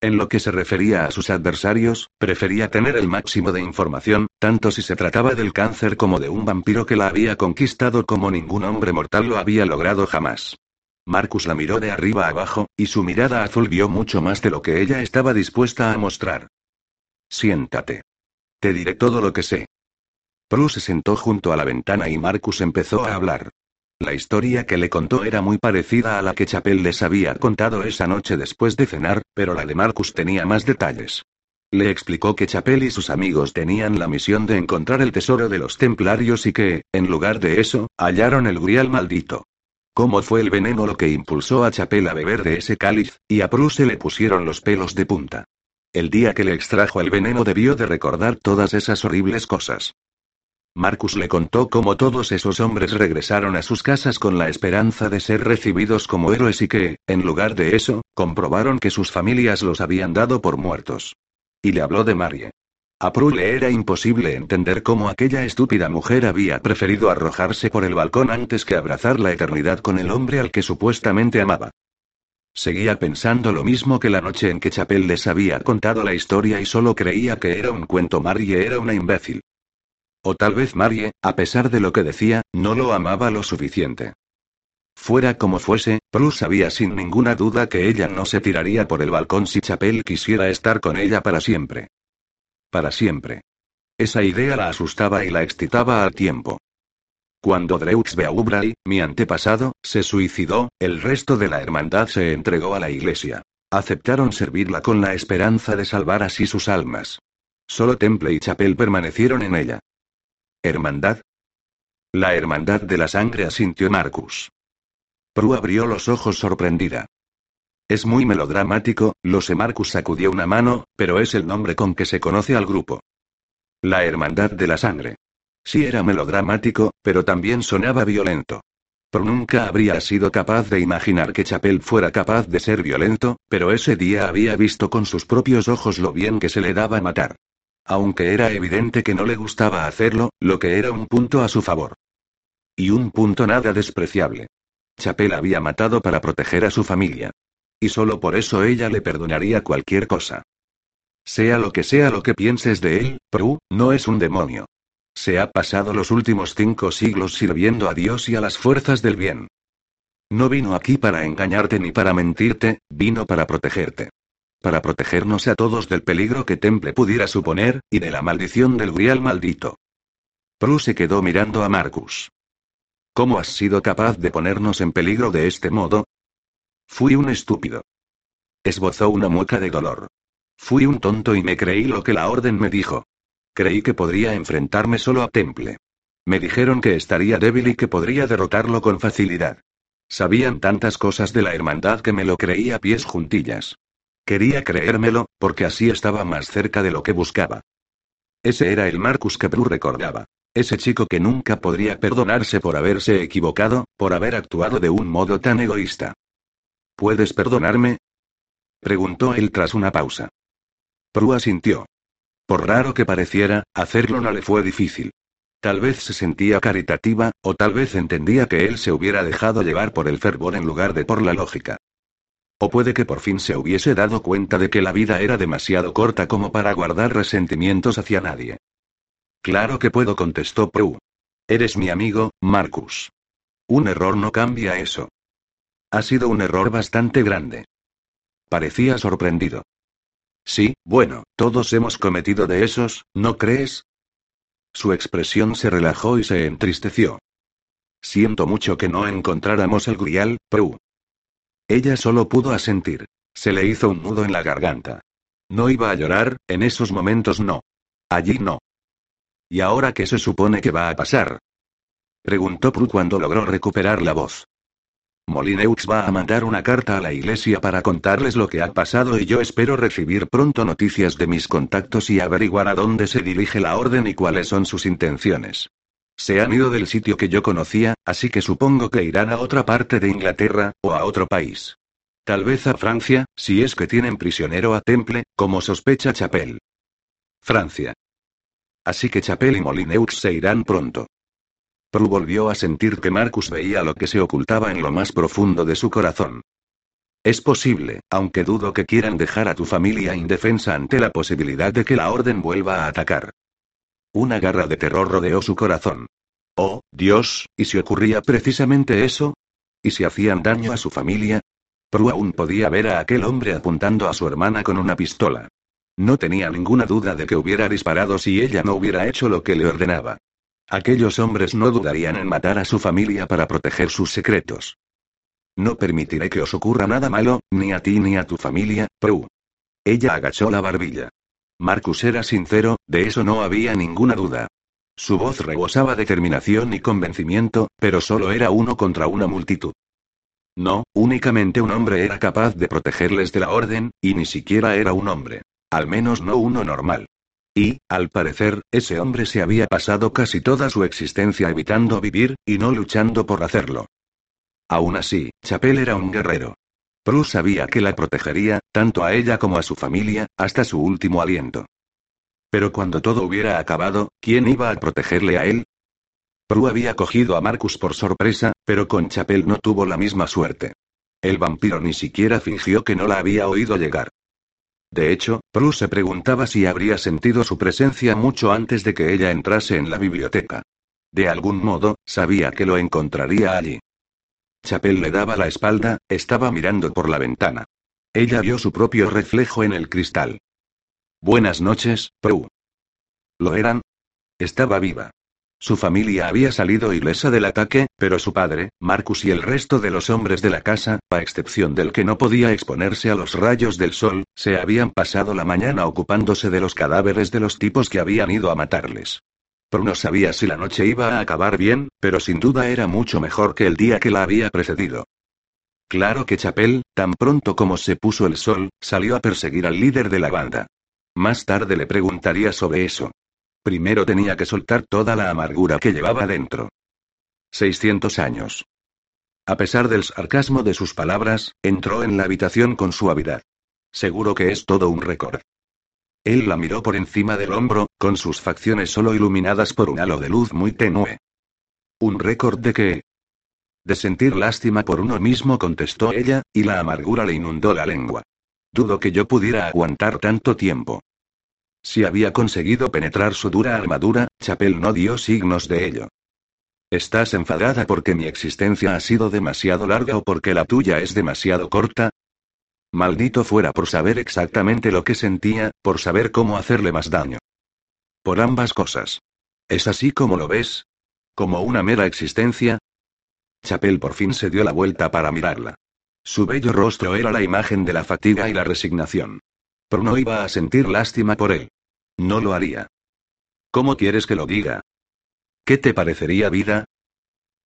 En lo que se refería a sus adversarios, prefería tener el máximo de información, tanto si se trataba del cáncer como de un vampiro que la había conquistado como ningún hombre mortal lo había logrado jamás. Marcus la miró de arriba abajo, y su mirada azul vio mucho más de lo que ella estaba dispuesta a mostrar. Siéntate. Te diré todo lo que sé. Prue se sentó junto a la ventana y Marcus empezó a hablar. La historia que le contó era muy parecida a la que Chapel les había contado esa noche después de cenar, pero la de Marcus tenía más detalles. Le explicó que Chapel y sus amigos tenían la misión de encontrar el tesoro de los templarios y que, en lugar de eso, hallaron el grial maldito. Cómo fue el veneno lo que impulsó a Chapel a beber de ese cáliz, y a Prue se le pusieron los pelos de punta. El día que le extrajo el veneno debió de recordar todas esas horribles cosas. Marcus le contó cómo todos esos hombres regresaron a sus casas con la esperanza de ser recibidos como héroes y que, en lugar de eso, comprobaron que sus familias los habían dado por muertos. Y le habló de Marie. A Prue le era imposible entender cómo aquella estúpida mujer había preferido arrojarse por el balcón antes que abrazar la eternidad con el hombre al que supuestamente amaba. Seguía pensando lo mismo que la noche en que Chapel les había contado la historia y solo creía que era un cuento. Marie era una imbécil. O tal vez Marie, a pesar de lo que decía, no lo amaba lo suficiente. Fuera como fuese, Prue sabía sin ninguna duda que ella no se tiraría por el balcón si Chapel quisiera estar con ella para siempre. Para siempre. Esa idea la asustaba y la excitaba al tiempo. Cuando Dreux Beaubray, mi antepasado, se suicidó, el resto de la hermandad se entregó a la iglesia. Aceptaron servirla con la esperanza de salvar así sus almas. Solo Temple y Chapel permanecieron en ella. ¿Hermandad? La hermandad de la sangre asintió Marcus. Prue abrió los ojos sorprendida. Es muy melodramático, lo sé. Marcus sacudió una mano, pero es el nombre con que se conoce al grupo. La hermandad de la sangre. Sí era melodramático, pero también sonaba violento. Pero nunca habría sido capaz de imaginar que Chapel fuera capaz de ser violento, pero ese día había visto con sus propios ojos lo bien que se le daba matar. Aunque era evidente que no le gustaba hacerlo, lo que era un punto a su favor. Y un punto nada despreciable. Chapel había matado para proteger a su familia. Y solo por eso ella le perdonaría cualquier cosa. Sea lo que sea lo que pienses de él, Prue, no es un demonio. Se ha pasado los últimos cinco siglos sirviendo a Dios y a las fuerzas del bien. No vino aquí para engañarte ni para mentirte, vino para protegerte. Para protegernos a todos del peligro que Temple pudiera suponer, y de la maldición del Grial maldito. Prue se quedó mirando a Marcus. ¿Cómo has sido capaz de ponernos en peligro de este modo? Fui un estúpido. Esbozó una mueca de dolor. Fui un tonto y me creí lo que la orden me dijo. Creí que podría enfrentarme solo a Temple. Me dijeron que estaría débil y que podría derrotarlo con facilidad. Sabían tantas cosas de la hermandad que me lo creí a pies juntillas. Quería creérmelo, porque así estaba más cerca de lo que buscaba. Ese era el Marcus que Bru recordaba. Ese chico que nunca podría perdonarse por haberse equivocado, por haber actuado de un modo tan egoísta. ¿Puedes perdonarme? preguntó él tras una pausa. Prue sintió. Por raro que pareciera, hacerlo no le fue difícil. Tal vez se sentía caritativa, o tal vez entendía que él se hubiera dejado llevar por el fervor en lugar de por la lógica. O puede que por fin se hubiese dado cuenta de que la vida era demasiado corta como para guardar resentimientos hacia nadie. Claro que puedo, contestó Prue. Eres mi amigo, Marcus. Un error no cambia eso. Ha sido un error bastante grande. Parecía sorprendido. Sí, bueno, todos hemos cometido de esos, ¿no crees? Su expresión se relajó y se entristeció. Siento mucho que no encontráramos el grial, Prue. Ella solo pudo asentir. Se le hizo un nudo en la garganta. No iba a llorar, en esos momentos no. Allí no. ¿Y ahora qué se supone que va a pasar? Preguntó Prue cuando logró recuperar la voz. Molineux va a mandar una carta a la iglesia para contarles lo que ha pasado y yo espero recibir pronto noticias de mis contactos y averiguar a dónde se dirige la orden y cuáles son sus intenciones. Se han ido del sitio que yo conocía, así que supongo que irán a otra parte de Inglaterra, o a otro país. Tal vez a Francia, si es que tienen prisionero a Temple, como sospecha Chapelle. Francia. Así que Chapelle y Molineux se irán pronto. Prue volvió a sentir que Marcus veía lo que se ocultaba en lo más profundo de su corazón. Es posible, aunque dudo que quieran dejar a tu familia indefensa ante la posibilidad de que la orden vuelva a atacar. Una garra de terror rodeó su corazón. Oh, Dios, ¿y si ocurría precisamente eso? ¿Y si hacían daño a su familia? Prue aún podía ver a aquel hombre apuntando a su hermana con una pistola. No tenía ninguna duda de que hubiera disparado si ella no hubiera hecho lo que le ordenaba. Aquellos hombres no dudarían en matar a su familia para proteger sus secretos. No permitiré que os ocurra nada malo, ni a ti ni a tu familia, Prue. Ella agachó la barbilla. Marcus era sincero, de eso no había ninguna duda. Su voz rebosaba determinación y convencimiento, pero solo era uno contra una multitud. No, únicamente un hombre era capaz de protegerles de la orden, y ni siquiera era un hombre. Al menos no uno normal. Y, al parecer, ese hombre se había pasado casi toda su existencia evitando vivir, y no luchando por hacerlo. Aún así, Chapel era un guerrero. Prue sabía que la protegería, tanto a ella como a su familia, hasta su último aliento. Pero cuando todo hubiera acabado, ¿quién iba a protegerle a él? Prue había cogido a Marcus por sorpresa, pero con Chapel no tuvo la misma suerte. El vampiro ni siquiera fingió que no la había oído llegar. De hecho, Prue se preguntaba si habría sentido su presencia mucho antes de que ella entrase en la biblioteca. De algún modo, sabía que lo encontraría allí. Chapel le daba la espalda, estaba mirando por la ventana. Ella vio su propio reflejo en el cristal. Buenas noches, Prue. ¿Lo eran? Estaba viva. Su familia había salido ilesa del ataque, pero su padre, Marcus y el resto de los hombres de la casa, a excepción del que no podía exponerse a los rayos del sol, se habían pasado la mañana ocupándose de los cadáveres de los tipos que habían ido a matarles. No sabía si la noche iba a acabar bien, pero sin duda era mucho mejor que el día que la había precedido. Claro que Chapel, tan pronto como se puso el sol, salió a perseguir al líder de la banda. Más tarde le preguntaría sobre eso. Primero tenía que soltar toda la amargura que llevaba dentro. 600 años. A pesar del sarcasmo de sus palabras, entró en la habitación con suavidad. Seguro que es todo un récord. Él la miró por encima del hombro, con sus facciones solo iluminadas por un halo de luz muy tenue. ¿Un récord de qué? De sentir lástima por uno mismo, contestó ella, y la amargura le inundó la lengua. Dudo que yo pudiera aguantar tanto tiempo. Si había conseguido penetrar su dura armadura, Chapel no dio signos de ello. ¿Estás enfadada porque mi existencia ha sido demasiado larga o porque la tuya es demasiado corta? Maldito fuera por saber exactamente lo que sentía, por saber cómo hacerle más daño. Por ambas cosas. ¿Es así como lo ves? ¿Como una mera existencia? Chapel por fin se dio la vuelta para mirarla. Su bello rostro era la imagen de la fatiga y la resignación. Pero no iba a sentir lástima por él. No lo haría. ¿Cómo quieres que lo diga? ¿Qué te parecería vida?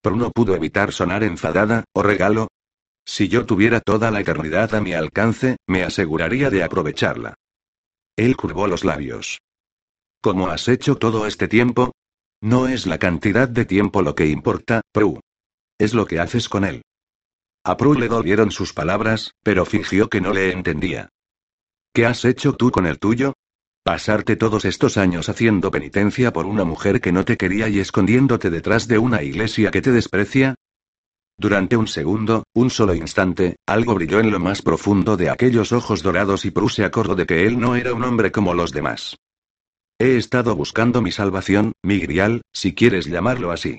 Pero no pudo evitar sonar enfadada, o regalo. Si yo tuviera toda la eternidad a mi alcance, me aseguraría de aprovecharla. Él curvó los labios. ¿Cómo has hecho todo este tiempo? No es la cantidad de tiempo lo que importa, Prue. Es lo que haces con él. A Prue le dolieron sus palabras, pero fingió que no le entendía. ¿Qué has hecho tú con el tuyo? Pasarte todos estos años haciendo penitencia por una mujer que no te quería y escondiéndote detrás de una iglesia que te desprecia. Durante un segundo, un solo instante, algo brilló en lo más profundo de aquellos ojos dorados y Prue se acordó de que él no era un hombre como los demás. He estado buscando mi salvación, mi grial, si quieres llamarlo así.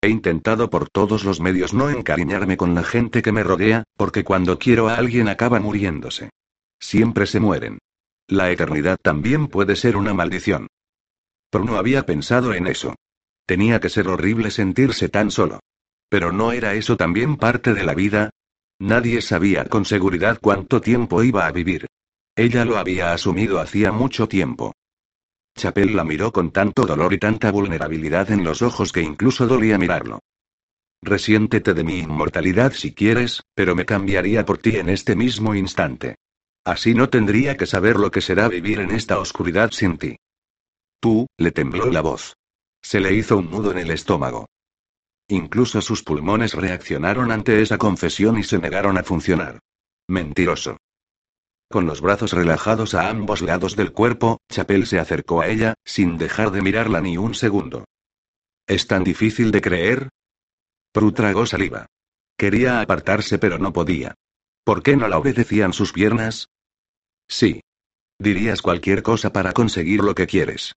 He intentado por todos los medios no encariñarme con la gente que me rodea, porque cuando quiero a alguien acaba muriéndose. Siempre se mueren. La eternidad también puede ser una maldición. Pero no había pensado en eso. Tenía que ser horrible sentirse tan solo. Pero ¿no era eso también parte de la vida? Nadie sabía con seguridad cuánto tiempo iba a vivir. Ella lo había asumido hacía mucho tiempo. Chapel la miró con tanto dolor y tanta vulnerabilidad en los ojos que incluso dolía mirarlo. Resiéntete de mi inmortalidad si quieres, pero me cambiaría por ti en este mismo instante. Así no tendría que saber lo que será vivir en esta oscuridad sin ti. Tú, le tembló la voz. Se le hizo un nudo en el estómago. Incluso sus pulmones reaccionaron ante esa confesión y se negaron a funcionar. Mentiroso. Con los brazos relajados a ambos lados del cuerpo, Chapel se acercó a ella, sin dejar de mirarla ni un segundo. ¿Es tan difícil de creer? Pru tragó saliva. Quería apartarse pero no podía. ¿Por qué no la obedecían sus piernas? Sí. Dirías cualquier cosa para conseguir lo que quieres.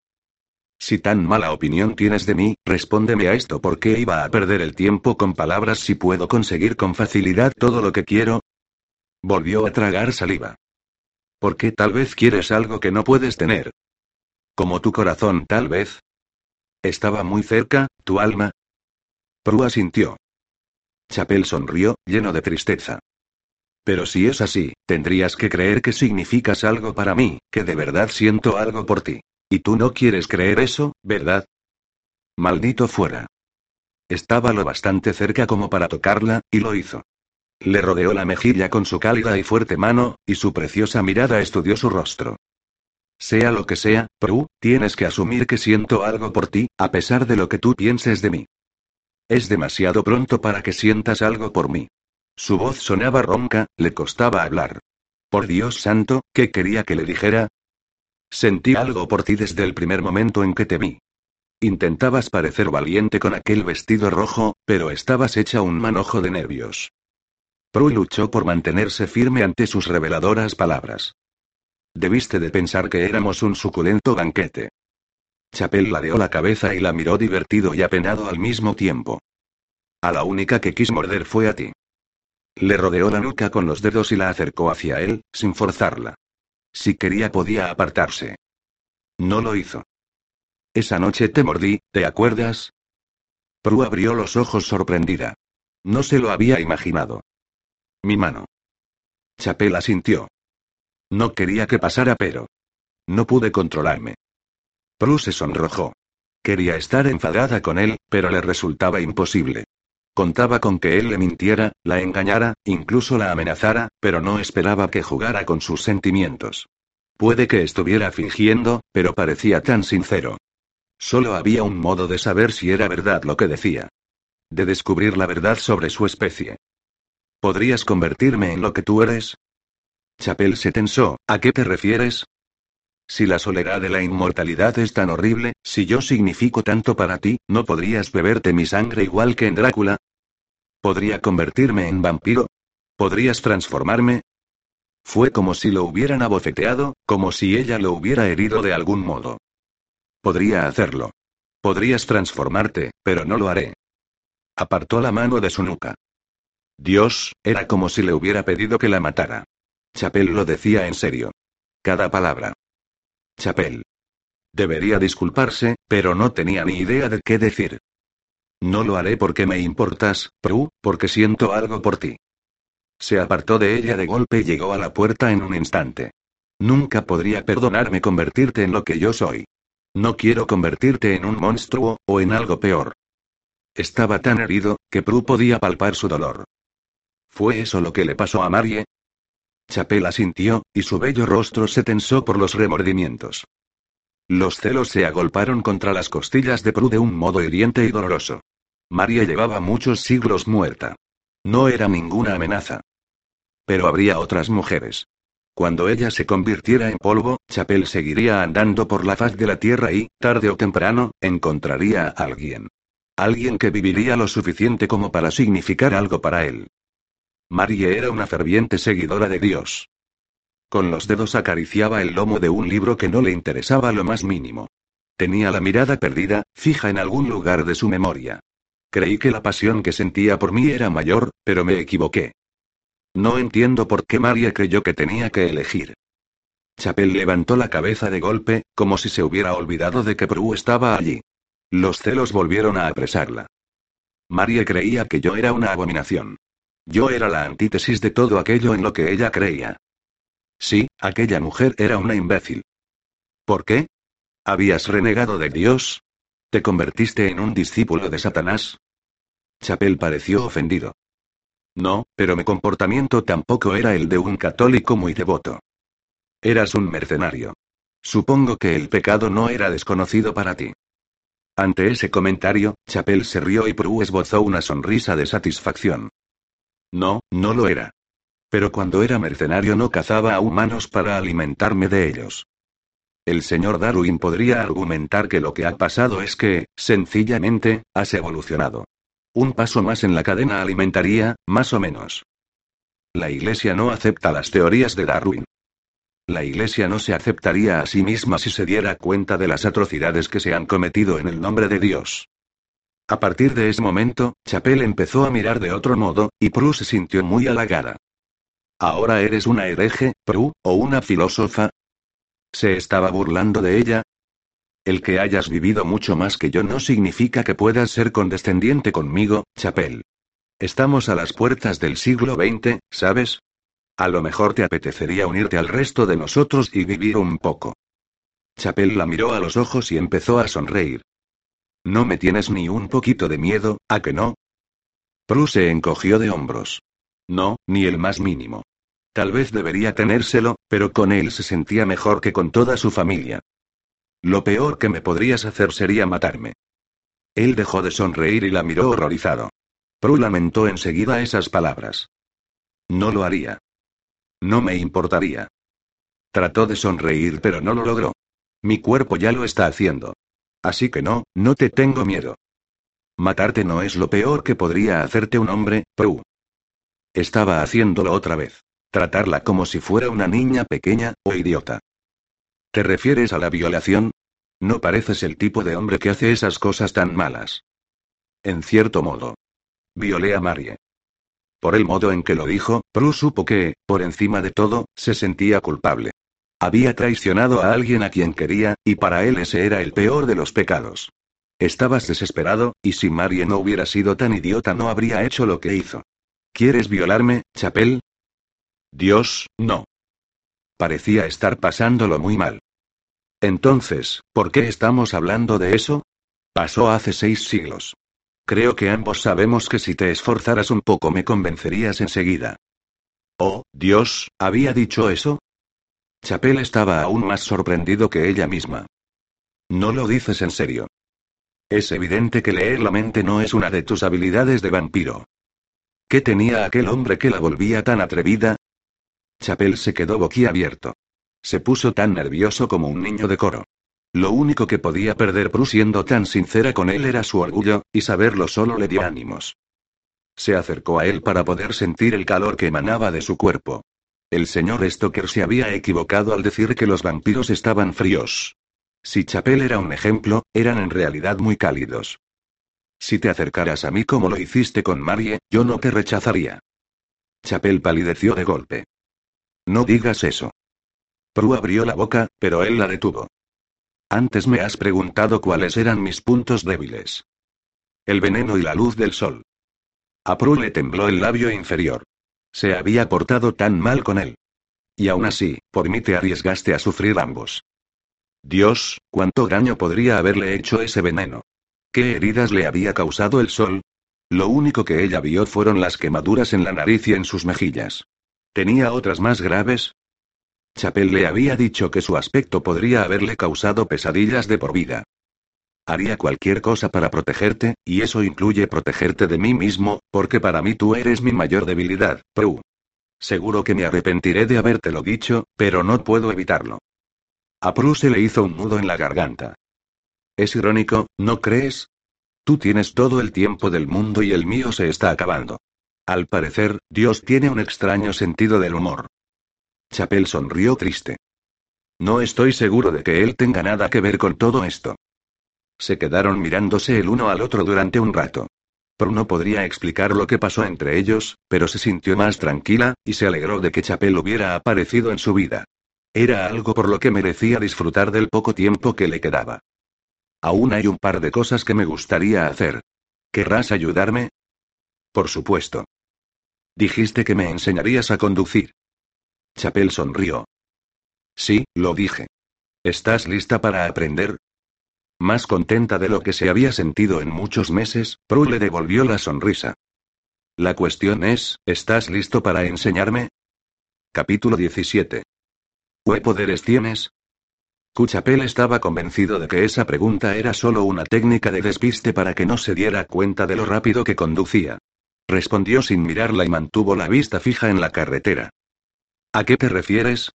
Si tan mala opinión tienes de mí, respóndeme a esto. ¿Por qué iba a perder el tiempo con palabras si puedo conseguir con facilidad todo lo que quiero? Volvió a tragar saliva. ¿Por qué tal vez quieres algo que no puedes tener? Como tu corazón, tal vez. Estaba muy cerca, tu alma. Prua sintió. Chapel sonrió, lleno de tristeza. Pero si es así, tendrías que creer que significas algo para mí, que de verdad siento algo por ti. Y tú no quieres creer eso, ¿verdad? Maldito fuera. Estaba lo bastante cerca como para tocarla, y lo hizo. Le rodeó la mejilla con su cálida y fuerte mano, y su preciosa mirada estudió su rostro. Sea lo que sea, Prue, tienes que asumir que siento algo por ti, a pesar de lo que tú pienses de mí. Es demasiado pronto para que sientas algo por mí. Su voz sonaba ronca, le costaba hablar. Por Dios santo, ¿qué quería que le dijera? Sentí algo por ti desde el primer momento en que te vi. Intentabas parecer valiente con aquel vestido rojo, pero estabas hecha un manojo de nervios. Prue luchó por mantenerse firme ante sus reveladoras palabras. Debiste de pensar que éramos un suculento banquete. Chapel ladeó la cabeza y la miró divertido y apenado al mismo tiempo. A la única que quis morder fue a ti. Le rodeó la nuca con los dedos y la acercó hacia él, sin forzarla. Si quería podía apartarse. No lo hizo. Esa noche te mordí, ¿te acuerdas? Prue abrió los ojos sorprendida. No se lo había imaginado. Mi mano. Chapela sintió. No quería que pasara, pero. No pude controlarme. Prue se sonrojó. Quería estar enfadada con él, pero le resultaba imposible. Contaba con que él le mintiera, la engañara, incluso la amenazara, pero no esperaba que jugara con sus sentimientos. Puede que estuviera fingiendo, pero parecía tan sincero. Solo había un modo de saber si era verdad lo que decía. De descubrir la verdad sobre su especie. ¿Podrías convertirme en lo que tú eres? Chapel se tensó. ¿A qué te refieres? Si la soledad de la inmortalidad es tan horrible, si yo significo tanto para ti, ¿no podrías beberte mi sangre igual que en Drácula? ¿Podría convertirme en vampiro? ¿Podrías transformarme? Fue como si lo hubieran abofeteado, como si ella lo hubiera herido de algún modo. Podría hacerlo. Podrías transformarte, pero no lo haré. Apartó la mano de su nuca. Dios, era como si le hubiera pedido que la matara. Chapel lo decía en serio. Cada palabra. Chapel. Debería disculparse, pero no tenía ni idea de qué decir. No lo haré porque me importas, Prue, porque siento algo por ti. Se apartó de ella de golpe y llegó a la puerta en un instante. Nunca podría perdonarme convertirte en lo que yo soy. No quiero convertirte en un monstruo, o en algo peor. Estaba tan herido, que Prue podía palpar su dolor. ¿Fue eso lo que le pasó a Marie? Chapela sintió, y su bello rostro se tensó por los remordimientos. Los celos se agolparon contra las costillas de Prue de un modo hiriente y doloroso. Marie llevaba muchos siglos muerta. No era ninguna amenaza. Pero habría otras mujeres. Cuando ella se convirtiera en polvo, Chapel seguiría andando por la faz de la tierra y, tarde o temprano, encontraría a alguien. Alguien que viviría lo suficiente como para significar algo para él. Marie era una ferviente seguidora de Dios. Con los dedos acariciaba el lomo de un libro que no le interesaba lo más mínimo. Tenía la mirada perdida, fija en algún lugar de su memoria. Creí que la pasión que sentía por mí era mayor, pero me equivoqué. No entiendo por qué María creyó que tenía que elegir. Chapel levantó la cabeza de golpe, como si se hubiera olvidado de que Prue estaba allí. Los celos volvieron a apresarla. María creía que yo era una abominación. Yo era la antítesis de todo aquello en lo que ella creía. Sí, aquella mujer era una imbécil. ¿Por qué? ¿Habías renegado de Dios? ¿Te convertiste en un discípulo de Satanás? Chapel pareció ofendido. No, pero mi comportamiento tampoco era el de un católico muy devoto. Eras un mercenario. Supongo que el pecado no era desconocido para ti. Ante ese comentario, Chapel se rió y Prue esbozó una sonrisa de satisfacción. No, no lo era. Pero cuando era mercenario no cazaba a humanos para alimentarme de ellos. El señor Darwin podría argumentar que lo que ha pasado es que, sencillamente, has evolucionado. Un paso más en la cadena alimentaria, más o menos. La Iglesia no acepta las teorías de Darwin. La Iglesia no se aceptaría a sí misma si se diera cuenta de las atrocidades que se han cometido en el nombre de Dios. A partir de ese momento, Chapel empezó a mirar de otro modo, y Prue se sintió muy halagada. ¿Ahora eres una hereje, Prue, o una filósofa? ¿Se estaba burlando de ella? El que hayas vivido mucho más que yo no significa que puedas ser condescendiente conmigo, Chapel. Estamos a las puertas del siglo XX, ¿sabes? A lo mejor te apetecería unirte al resto de nosotros y vivir un poco. Chapel la miró a los ojos y empezó a sonreír. ¿No me tienes ni un poquito de miedo, a que no? Prue se encogió de hombros. No, ni el más mínimo. Tal vez debería tenérselo, pero con él se sentía mejor que con toda su familia. Lo peor que me podrías hacer sería matarme. Él dejó de sonreír y la miró horrorizado. Prue lamentó enseguida esas palabras. No lo haría. No me importaría. Trató de sonreír pero no lo logró. Mi cuerpo ya lo está haciendo. Así que no, no te tengo miedo. Matarte no es lo peor que podría hacerte un hombre, Prue. Estaba haciéndolo otra vez. Tratarla como si fuera una niña pequeña, o idiota. ¿Te refieres a la violación? No pareces el tipo de hombre que hace esas cosas tan malas. En cierto modo. Violé a Marie. Por el modo en que lo dijo, Prue supo que, por encima de todo, se sentía culpable. Había traicionado a alguien a quien quería, y para él ese era el peor de los pecados. Estabas desesperado, y si Marie no hubiera sido tan idiota no habría hecho lo que hizo. ¿Quieres violarme, Chapel? Dios, no. Parecía estar pasándolo muy mal. Entonces, ¿por qué estamos hablando de eso? Pasó hace seis siglos. Creo que ambos sabemos que si te esforzaras un poco me convencerías enseguida. Oh, Dios, ¿había dicho eso? Chapel estaba aún más sorprendido que ella misma. No lo dices en serio. Es evidente que leer la mente no es una de tus habilidades de vampiro. ¿Qué tenía aquel hombre que la volvía tan atrevida? Chapel se quedó boquiabierto. Se puso tan nervioso como un niño de coro. Lo único que podía perder Prue siendo tan sincera con él era su orgullo, y saberlo solo le dio ánimos. Se acercó a él para poder sentir el calor que emanaba de su cuerpo. El señor Stoker se había equivocado al decir que los vampiros estaban fríos. Si Chapel era un ejemplo, eran en realidad muy cálidos. Si te acercaras a mí como lo hiciste con Marie, yo no te rechazaría. Chapel palideció de golpe. No digas eso. Prue abrió la boca, pero él la detuvo. Antes me has preguntado cuáles eran mis puntos débiles. El veneno y la luz del sol. A Prue le tembló el labio inferior. Se había portado tan mal con él. Y aún así, por mí te arriesgaste a sufrir ambos. Dios, cuánto daño podría haberle hecho ese veneno. ¿Qué heridas le había causado el sol? Lo único que ella vio fueron las quemaduras en la nariz y en sus mejillas. ¿Tenía otras más graves? Chapel le había dicho que su aspecto podría haberle causado pesadillas de por vida. Haría cualquier cosa para protegerte, y eso incluye protegerte de mí mismo, porque para mí tú eres mi mayor debilidad, Prue. Seguro que me arrepentiré de habértelo dicho, pero no puedo evitarlo. A Prue se le hizo un nudo en la garganta. Es irónico, ¿no crees? Tú tienes todo el tiempo del mundo y el mío se está acabando. Al parecer, Dios tiene un extraño sentido del humor. Chapel sonrió triste. No estoy seguro de que él tenga nada que ver con todo esto. Se quedaron mirándose el uno al otro durante un rato. Prue no podría explicar lo que pasó entre ellos, pero se sintió más tranquila, y se alegró de que Chapel hubiera aparecido en su vida. Era algo por lo que merecía disfrutar del poco tiempo que le quedaba. Aún hay un par de cosas que me gustaría hacer. ¿Querrás ayudarme? Por supuesto. Dijiste que me enseñarías a conducir. Chapel sonrió. Sí, lo dije. ¿Estás lista para aprender? Más contenta de lo que se había sentido en muchos meses, Prue le devolvió la sonrisa. La cuestión es, ¿estás listo para enseñarme? Capítulo 17. ¿Qué poderes tienes? Cuchapel estaba convencido de que esa pregunta era solo una técnica de despiste para que no se diera cuenta de lo rápido que conducía. Respondió sin mirarla y mantuvo la vista fija en la carretera. ¿A qué te refieres?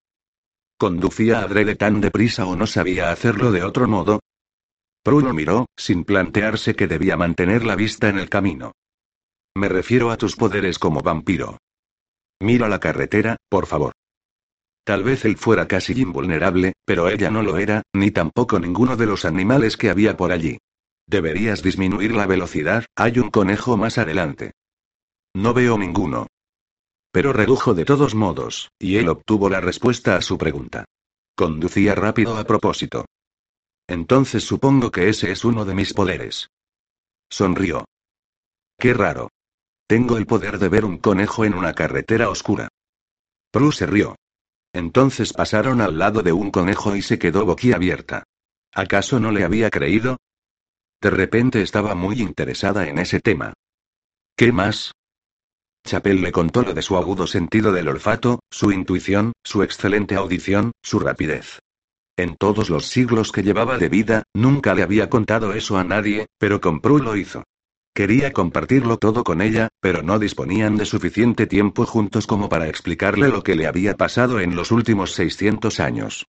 ¿Conducía adrede tan deprisa o no sabía hacerlo de otro modo? Pruno miró, sin plantearse que debía mantener la vista en el camino. Me refiero a tus poderes como vampiro. Mira la carretera, por favor. Tal vez él fuera casi invulnerable, pero ella no lo era, ni tampoco ninguno de los animales que había por allí. Deberías disminuir la velocidad, hay un conejo más adelante. No veo ninguno. Pero redujo de todos modos, y él obtuvo la respuesta a su pregunta. Conducía rápido a propósito. Entonces supongo que ese es uno de mis poderes. Sonrió. Qué raro. Tengo el poder de ver un conejo en una carretera oscura. Prue se rió. Entonces pasaron al lado de un conejo y se quedó boquiabierta. ¿Acaso no le había creído? De repente estaba muy interesada en ese tema. ¿Qué más? Chapel le contó lo de su agudo sentido del olfato, su intuición, su excelente audición, su rapidez. En todos los siglos que llevaba de vida, nunca le había contado eso a nadie, pero con Prue lo hizo. Quería compartirlo todo con ella, pero no disponían de suficiente tiempo juntos como para explicarle lo que le había pasado en los últimos 600 años.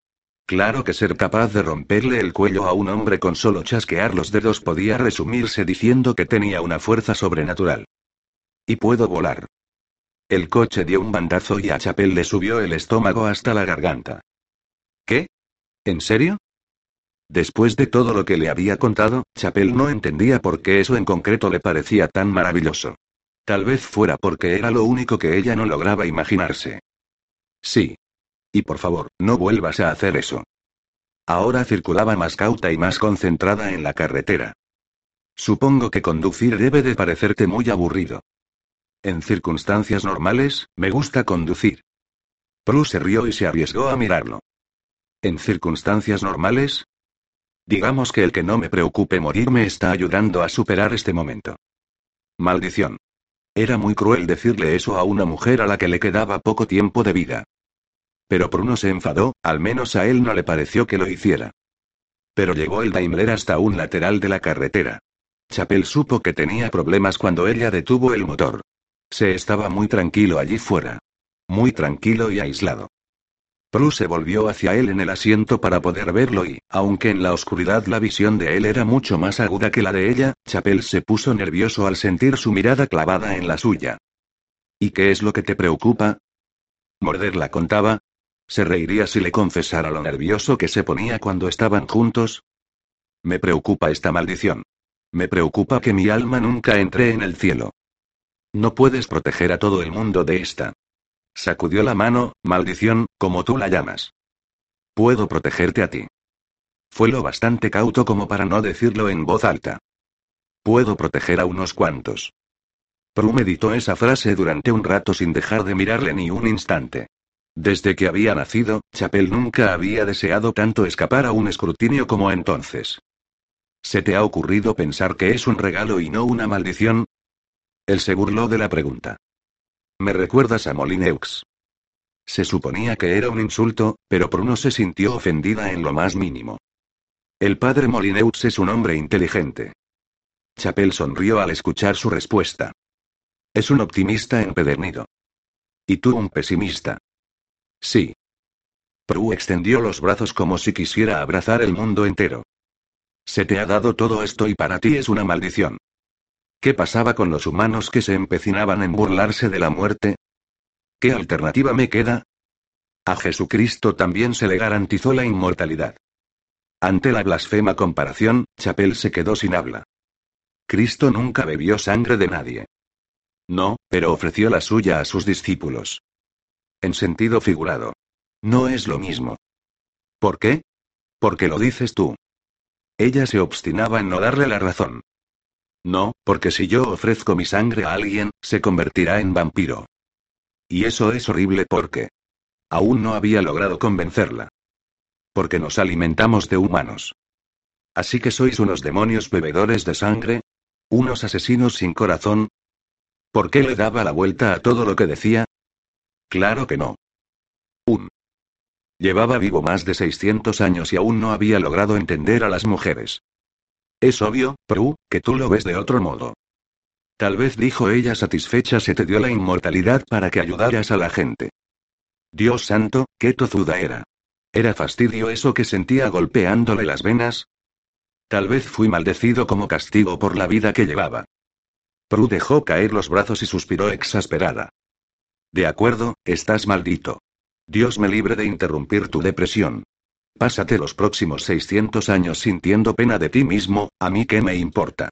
Claro que ser capaz de romperle el cuello a un hombre con solo chasquear los dedos podía resumirse diciendo que tenía una fuerza sobrenatural. Y puedo volar. El coche dio un bandazo y a Chapel le subió el estómago hasta la garganta. ¿En serio? Después de todo lo que le había contado, Chapel no entendía por qué eso en concreto le parecía tan maravilloso. Tal vez fuera porque era lo único que ella no lograba imaginarse. Sí. Y por favor, no vuelvas a hacer eso. Ahora circulaba más cauta y más concentrada en la carretera. Supongo que conducir debe de parecerte muy aburrido. En circunstancias normales, me gusta conducir. Prue se rió y se arriesgó a mirarlo. En circunstancias normales, Digamos que el que no me preocupe morir me está ayudando a superar este momento. Maldición. Era muy cruel decirle eso a una mujer a la que le quedaba poco tiempo de vida. Pero Bruno se enfadó, al menos a él no le pareció que lo hiciera. Pero llegó el Daimler hasta un lateral de la carretera. Chapel supo que tenía problemas cuando ella detuvo el motor. Se estaba muy tranquilo allí fuera. Muy tranquilo y aislado. Prue se volvió hacia él en el asiento para poder verlo y, aunque en la oscuridad la visión de él era mucho más aguda que la de ella, Chapel se puso nervioso al sentir su mirada clavada en la suya. ¿Y qué es lo que te preocupa? ¿Morderla contaba? ¿Se reiría si le confesara lo nervioso que se ponía cuando estaban juntos? Me preocupa esta maldición. Me preocupa que mi alma nunca entre en el cielo. No puedes proteger a todo el mundo de esta. Sacudió la mano, maldición, como tú la llamas. Puedo protegerte a ti. Fue lo bastante cauto como para no decirlo en voz alta. Puedo proteger a unos cuantos. Prue meditó esa frase durante un rato sin dejar de mirarle ni un instante. Desde que había nacido, Chapel nunca había deseado tanto escapar a un escrutinio como entonces. ¿Se te ha ocurrido pensar que es un regalo y no una maldición? Él se burló de la pregunta. Me recuerdas a Molineux. Se suponía que era un insulto, pero Bruno se sintió ofendida en lo más mínimo. El padre Molineux es un hombre inteligente. Chapel sonrió al escuchar su respuesta. Es un optimista empedernido. Y tú un pesimista. Sí. Prue extendió los brazos como si quisiera abrazar el mundo entero. Se te ha dado todo esto y para ti es una maldición. ¿Qué pasaba con los humanos que se empecinaban en burlarse de la muerte? ¿Qué alternativa me queda? A Jesucristo también se le garantizó la inmortalidad. Ante la blasfema comparación, Chapel se quedó sin habla. Cristo nunca bebió sangre de nadie. No, pero ofreció la suya a sus discípulos. En sentido figurado. No es lo mismo. ¿Por qué? Porque lo dices tú. Ella se obstinaba en no darle la razón. No, porque si yo ofrezco mi sangre a alguien, se convertirá en vampiro. Y eso es horrible porque... Aún no había logrado convencerla. Porque nos alimentamos de humanos. Así que sois unos demonios bebedores de sangre, unos asesinos sin corazón, ¿Por qué le daba la vuelta a todo lo que decía? Claro que no. Un. Llevaba vivo más de 600 años y aún no había logrado entender a las mujeres. Es obvio, Prue, que tú lo ves de otro modo. Tal vez dijo ella satisfecha se te dio la inmortalidad para que ayudaras a la gente. Dios santo, qué tozuda era. ¿Era fastidio eso que sentía golpeándole las venas? Tal vez fui maldecido como castigo por la vida que llevaba. Prue dejó caer los brazos y suspiró exasperada. De acuerdo, estás maldito. Dios me libre de interrumpir tu depresión. Pásate los próximos 600 años sintiendo pena de ti mismo, a mí qué me importa.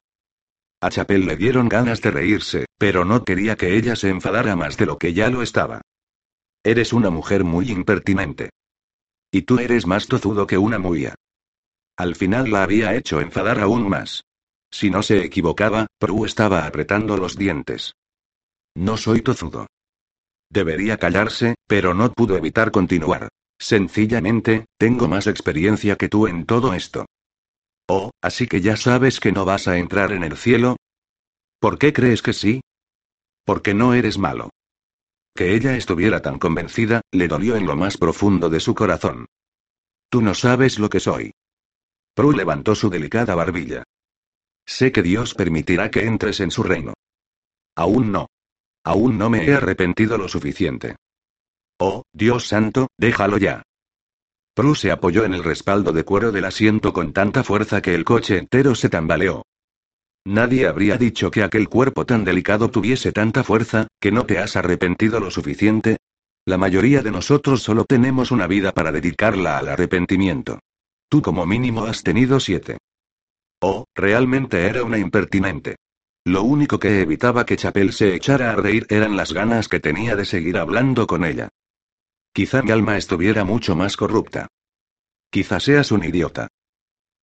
A Chapel le dieron ganas de reírse, pero no quería que ella se enfadara más de lo que ya lo estaba. Eres una mujer muy impertinente. Y tú eres más tozudo que una muía. Al final la había hecho enfadar aún más. Si no se equivocaba, Prue estaba apretando los dientes. No soy tozudo. Debería callarse, pero no pudo evitar continuar. Sencillamente, tengo más experiencia que tú en todo esto. Oh, así que ya sabes que no vas a entrar en el cielo. ¿Por qué crees que sí? Porque no eres malo. Que ella estuviera tan convencida, le dolió en lo más profundo de su corazón. Tú no sabes lo que soy. Prue levantó su delicada barbilla. Sé que Dios permitirá que entres en su reino. Aún no. Aún no me he arrepentido lo suficiente. Oh, Dios santo, déjalo ya. Prue se apoyó en el respaldo de cuero del asiento con tanta fuerza que el coche entero se tambaleó. Nadie habría dicho que aquel cuerpo tan delicado tuviese tanta fuerza, que no te has arrepentido lo suficiente. La mayoría de nosotros solo tenemos una vida para dedicarla al arrepentimiento. Tú como mínimo has tenido siete. Oh, realmente era una impertinente. Lo único que evitaba que Chapel se echara a reír eran las ganas que tenía de seguir hablando con ella. Quizá mi alma estuviera mucho más corrupta. Quizá seas un idiota.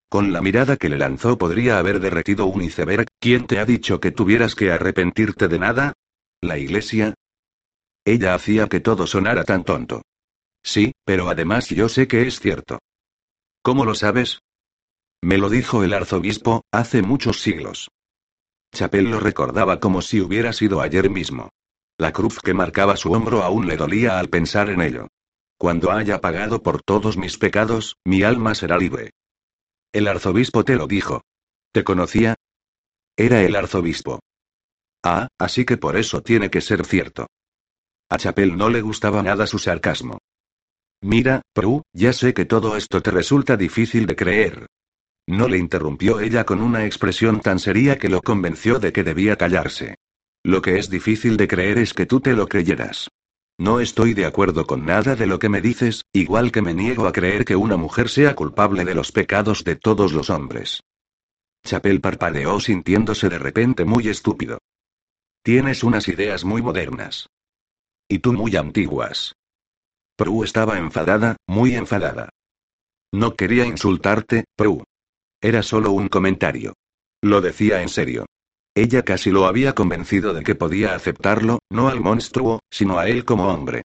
Con la mirada que le lanzó podría haber derretido un iceberg. ¿Quién te ha dicho que tuvieras que arrepentirte de nada? ¿La iglesia? Ella hacía que todo sonara tan tonto. Sí, pero además yo sé que es cierto. ¿Cómo lo sabes? Me lo dijo el arzobispo, hace muchos siglos. Chapel lo recordaba como si hubiera sido ayer mismo. La cruz que marcaba su hombro aún le dolía al pensar en ello. Cuando haya pagado por todos mis pecados, mi alma será libre. El arzobispo te lo dijo. ¿Te conocía? Era el arzobispo. Ah, así que por eso tiene que ser cierto. A Chapel no le gustaba nada su sarcasmo. Mira, Prue, ya sé que todo esto te resulta difícil de creer, no le interrumpió ella con una expresión tan seria que lo convenció de que debía callarse. Lo que es difícil de creer es que tú te lo creyeras. No estoy de acuerdo con nada de lo que me dices, igual que me niego a creer que una mujer sea culpable de los pecados de todos los hombres. Chapel parpadeó sintiéndose de repente muy estúpido. Tienes unas ideas muy modernas. Y tú muy antiguas. Prue estaba enfadada, muy enfadada. No quería insultarte, Prue. Era solo un comentario. Lo decía en serio. Ella casi lo había convencido de que podía aceptarlo, no al monstruo, sino a él como hombre.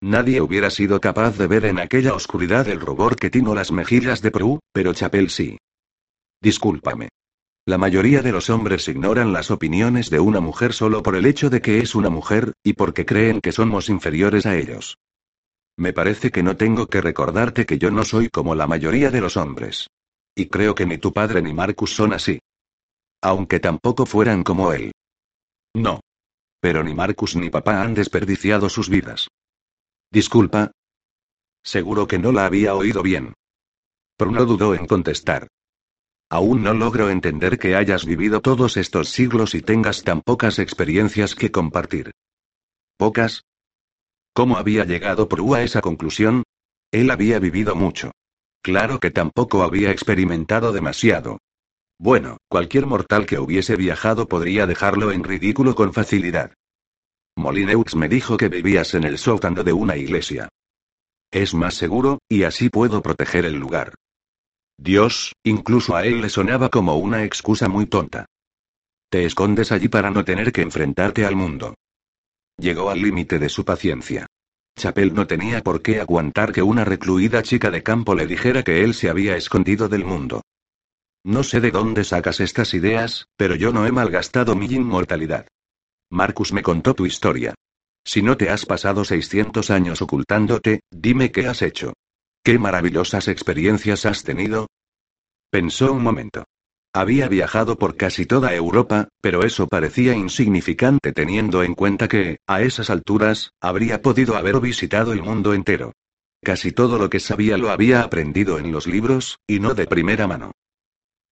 Nadie hubiera sido capaz de ver en aquella oscuridad el rubor que tinó las mejillas de Prue, pero Chapel sí. Discúlpame. La mayoría de los hombres ignoran las opiniones de una mujer solo por el hecho de que es una mujer, y porque creen que somos inferiores a ellos. Me parece que no tengo que recordarte que yo no soy como la mayoría de los hombres. Y creo que ni tu padre ni Marcus son así. Aunque tampoco fueran como él. No. Pero ni Marcus ni papá han desperdiciado sus vidas. Disculpa. Seguro que no la había oído bien. Pero no dudó en contestar. Aún no logro entender que hayas vivido todos estos siglos y tengas tan pocas experiencias que compartir. ¿Pocas? ¿Cómo había llegado Prue a esa conclusión? Él había vivido mucho. Claro que tampoco había experimentado demasiado. Bueno, cualquier mortal que hubiese viajado podría dejarlo en ridículo con facilidad. Molineux me dijo que vivías en el sótano de una iglesia. Es más seguro, y así puedo proteger el lugar. Dios, incluso a él le sonaba como una excusa muy tonta. Te escondes allí para no tener que enfrentarte al mundo. Llegó al límite de su paciencia. Chapel no tenía por qué aguantar que una recluida chica de campo le dijera que él se había escondido del mundo. No sé de dónde sacas estas ideas, pero yo no he malgastado mi inmortalidad. Marcus me contó tu historia. Si no te has pasado 600 años ocultándote, dime qué has hecho. ¿Qué maravillosas experiencias has tenido? Pensó un momento. Había viajado por casi toda Europa, pero eso parecía insignificante teniendo en cuenta que, a esas alturas, habría podido haber visitado el mundo entero. Casi todo lo que sabía lo había aprendido en los libros, y no de primera mano.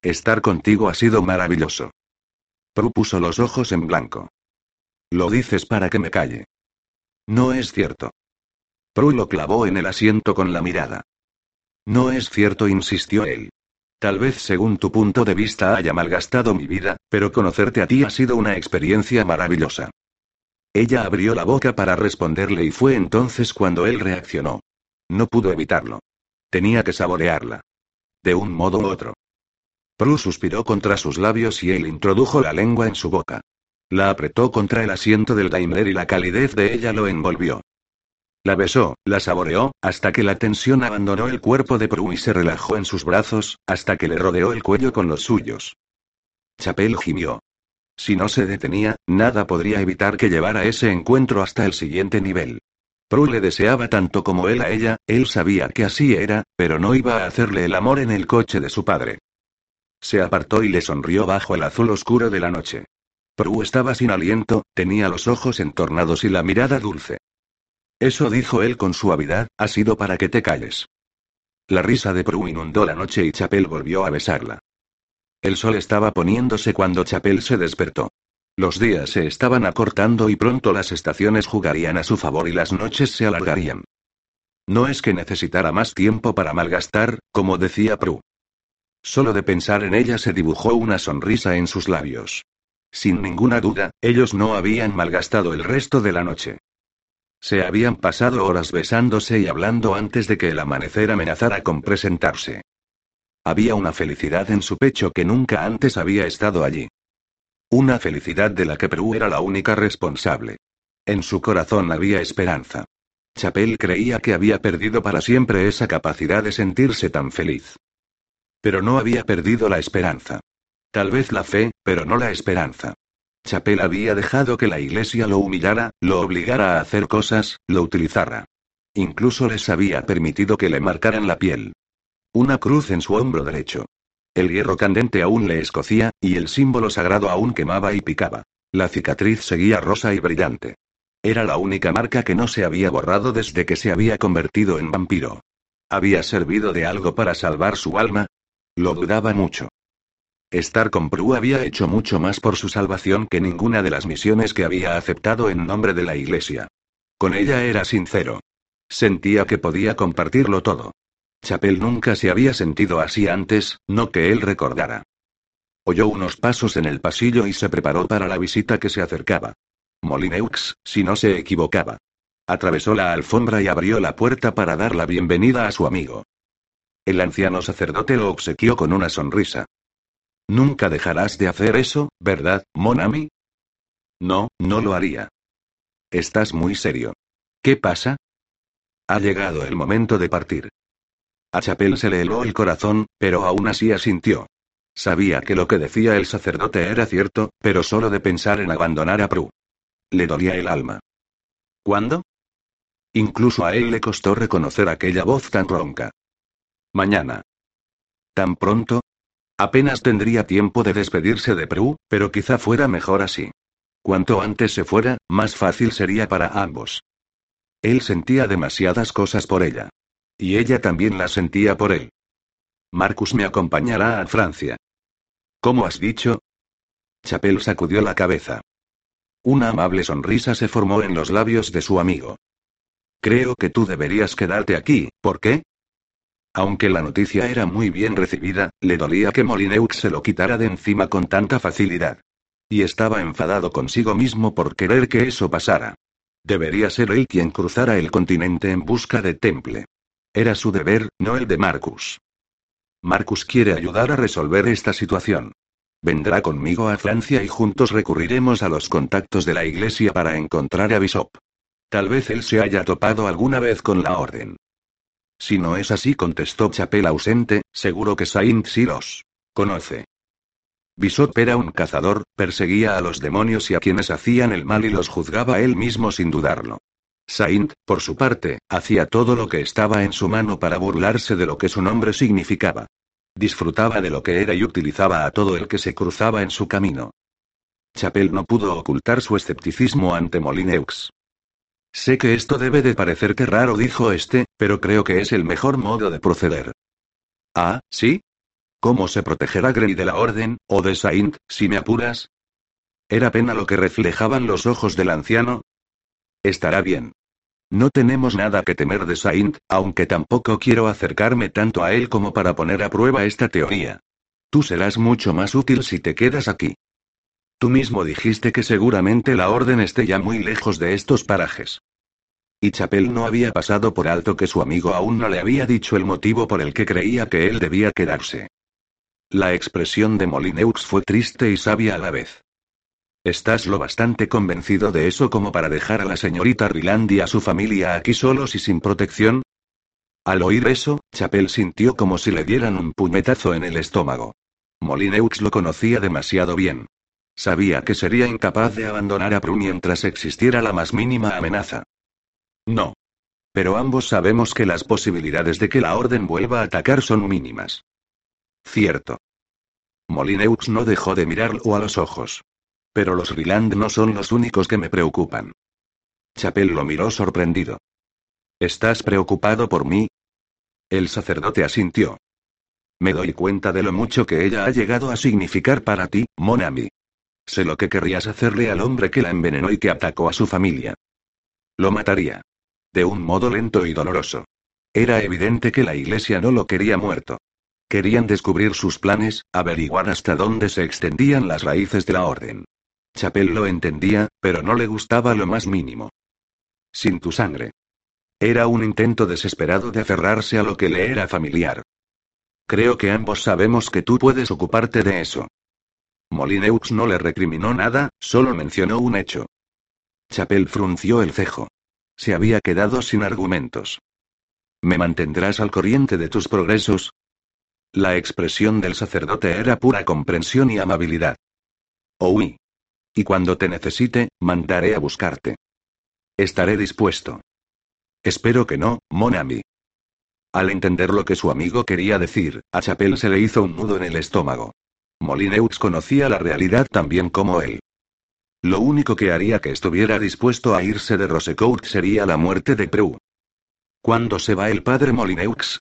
Estar contigo ha sido maravilloso. Pru puso los ojos en blanco. Lo dices para que me calle. No es cierto. Pru lo clavó en el asiento con la mirada. No es cierto, insistió él. Tal vez según tu punto de vista haya malgastado mi vida, pero conocerte a ti ha sido una experiencia maravillosa. Ella abrió la boca para responderle y fue entonces cuando él reaccionó. No pudo evitarlo. Tenía que saborearla. De un modo u otro. Prue suspiró contra sus labios y él introdujo la lengua en su boca. La apretó contra el asiento del Daimler y la calidez de ella lo envolvió. La besó, la saboreó, hasta que la tensión abandonó el cuerpo de Prue y se relajó en sus brazos, hasta que le rodeó el cuello con los suyos. Chapel gimió. Si no se detenía, nada podría evitar que llevara ese encuentro hasta el siguiente nivel. Prue le deseaba tanto como él a ella, él sabía que así era, pero no iba a hacerle el amor en el coche de su padre. Se apartó y le sonrió bajo el azul oscuro de la noche. Prue estaba sin aliento, tenía los ojos entornados y la mirada dulce. Eso dijo él con suavidad, ha sido para que te calles. La risa de Prue inundó la noche y Chapel volvió a besarla. El sol estaba poniéndose cuando Chapel se despertó. Los días se estaban acortando y pronto las estaciones jugarían a su favor y las noches se alargarían. No es que necesitara más tiempo para malgastar, como decía Prue. Solo de pensar en ella se dibujó una sonrisa en sus labios. Sin ninguna duda, ellos no habían malgastado el resto de la noche. Se habían pasado horas besándose y hablando antes de que el amanecer amenazara con presentarse. Había una felicidad en su pecho que nunca antes había estado allí. Una felicidad de la que Perú era la única responsable. En su corazón había esperanza. Chapel creía que había perdido para siempre esa capacidad de sentirse tan feliz. Pero no había perdido la esperanza. Tal vez la fe, pero no la esperanza. Chapel había dejado que la iglesia lo humillara, lo obligara a hacer cosas, lo utilizara. Incluso les había permitido que le marcaran la piel. Una cruz en su hombro derecho. El hierro candente aún le escocía, y el símbolo sagrado aún quemaba y picaba. La cicatriz seguía rosa y brillante. Era la única marca que no se había borrado desde que se había convertido en vampiro. ¿Había servido de algo para salvar su alma? Lo dudaba mucho. Estar con Prue había hecho mucho más por su salvación que ninguna de las misiones que había aceptado en nombre de la Iglesia. Con ella era sincero. Sentía que podía compartirlo todo. Chapel nunca se había sentido así antes, no que él recordara. Oyó unos pasos en el pasillo y se preparó para la visita que se acercaba. Molineux, si no se equivocaba. Atravesó la alfombra y abrió la puerta para dar la bienvenida a su amigo. El anciano sacerdote lo obsequió con una sonrisa. Nunca dejarás de hacer eso, ¿verdad, Monami? No, no lo haría. Estás muy serio. ¿Qué pasa? Ha llegado el momento de partir. A Chapel se le heló el corazón, pero aún así asintió. Sabía que lo que decía el sacerdote era cierto, pero solo de pensar en abandonar a Prue. Le dolía el alma. ¿Cuándo? Incluso a él le costó reconocer aquella voz tan ronca. Mañana. ¿Tan pronto? Apenas tendría tiempo de despedirse de Prue, pero quizá fuera mejor así. Cuanto antes se fuera, más fácil sería para ambos. Él sentía demasiadas cosas por ella. Y ella también las sentía por él. Marcus me acompañará a Francia. ¿Cómo has dicho? Chapel sacudió la cabeza. Una amable sonrisa se formó en los labios de su amigo. Creo que tú deberías quedarte aquí, ¿por qué? Aunque la noticia era muy bien recibida, le dolía que Molineux se lo quitara de encima con tanta facilidad. Y estaba enfadado consigo mismo por querer que eso pasara. Debería ser él quien cruzara el continente en busca de Temple. Era su deber, no el de Marcus. Marcus quiere ayudar a resolver esta situación. Vendrá conmigo a Francia y juntos recurriremos a los contactos de la iglesia para encontrar a Bishop. Tal vez él se haya topado alguna vez con la orden. Si no es así, contestó Chapel ausente, seguro que Saint sí los conoce. Bishop era un cazador, perseguía a los demonios y a quienes hacían el mal y los juzgaba él mismo sin dudarlo. Saint, por su parte, hacía todo lo que estaba en su mano para burlarse de lo que su nombre significaba. Disfrutaba de lo que era y utilizaba a todo el que se cruzaba en su camino. Chapel no pudo ocultar su escepticismo ante Molineux. Sé que esto debe de parecerte raro, dijo este, pero creo que es el mejor modo de proceder. Ah, ¿sí? ¿Cómo se protegerá Grey de la Orden, o de Saint, si me apuras? ¿Era pena lo que reflejaban los ojos del anciano? Estará bien. No tenemos nada que temer de Saint, aunque tampoco quiero acercarme tanto a él como para poner a prueba esta teoría. Tú serás mucho más útil si te quedas aquí. Tú mismo dijiste que seguramente la orden esté ya muy lejos de estos parajes. Y Chapel no había pasado por alto que su amigo aún no le había dicho el motivo por el que creía que él debía quedarse. La expresión de Molineux fue triste y sabia a la vez. ¿Estás lo bastante convencido de eso como para dejar a la señorita Riland y a su familia aquí solos y sin protección? Al oír eso, Chapel sintió como si le dieran un puñetazo en el estómago. Molineux lo conocía demasiado bien. Sabía que sería incapaz de abandonar a Prue mientras existiera la más mínima amenaza. No. Pero ambos sabemos que las posibilidades de que la Orden vuelva a atacar son mínimas. Cierto. Molineux no dejó de mirarlo a los ojos. Pero los Riland no son los únicos que me preocupan. Chapel lo miró sorprendido. ¿Estás preocupado por mí? El sacerdote asintió. Me doy cuenta de lo mucho que ella ha llegado a significar para ti, Monami. Sé lo que querrías hacerle al hombre que la envenenó y que atacó a su familia. Lo mataría. De un modo lento y doloroso. Era evidente que la iglesia no lo quería muerto. Querían descubrir sus planes, averiguar hasta dónde se extendían las raíces de la orden. Chapel lo entendía, pero no le gustaba lo más mínimo. Sin tu sangre. Era un intento desesperado de aferrarse a lo que le era familiar. Creo que ambos sabemos que tú puedes ocuparte de eso. Molineux no le recriminó nada, solo mencionó un hecho. Chapel frunció el cejo. Se había quedado sin argumentos. ¿Me mantendrás al corriente de tus progresos? La expresión del sacerdote era pura comprensión y amabilidad. Oí. Y cuando te necesite, mandaré a buscarte. Estaré dispuesto. Espero que no, Monami. Al entender lo que su amigo quería decir, a Chapel se le hizo un nudo en el estómago. Molineux conocía la realidad tan bien como él. Lo único que haría que estuviera dispuesto a irse de Rosecourt sería la muerte de Prue. ¿Cuándo se va el padre Molineux?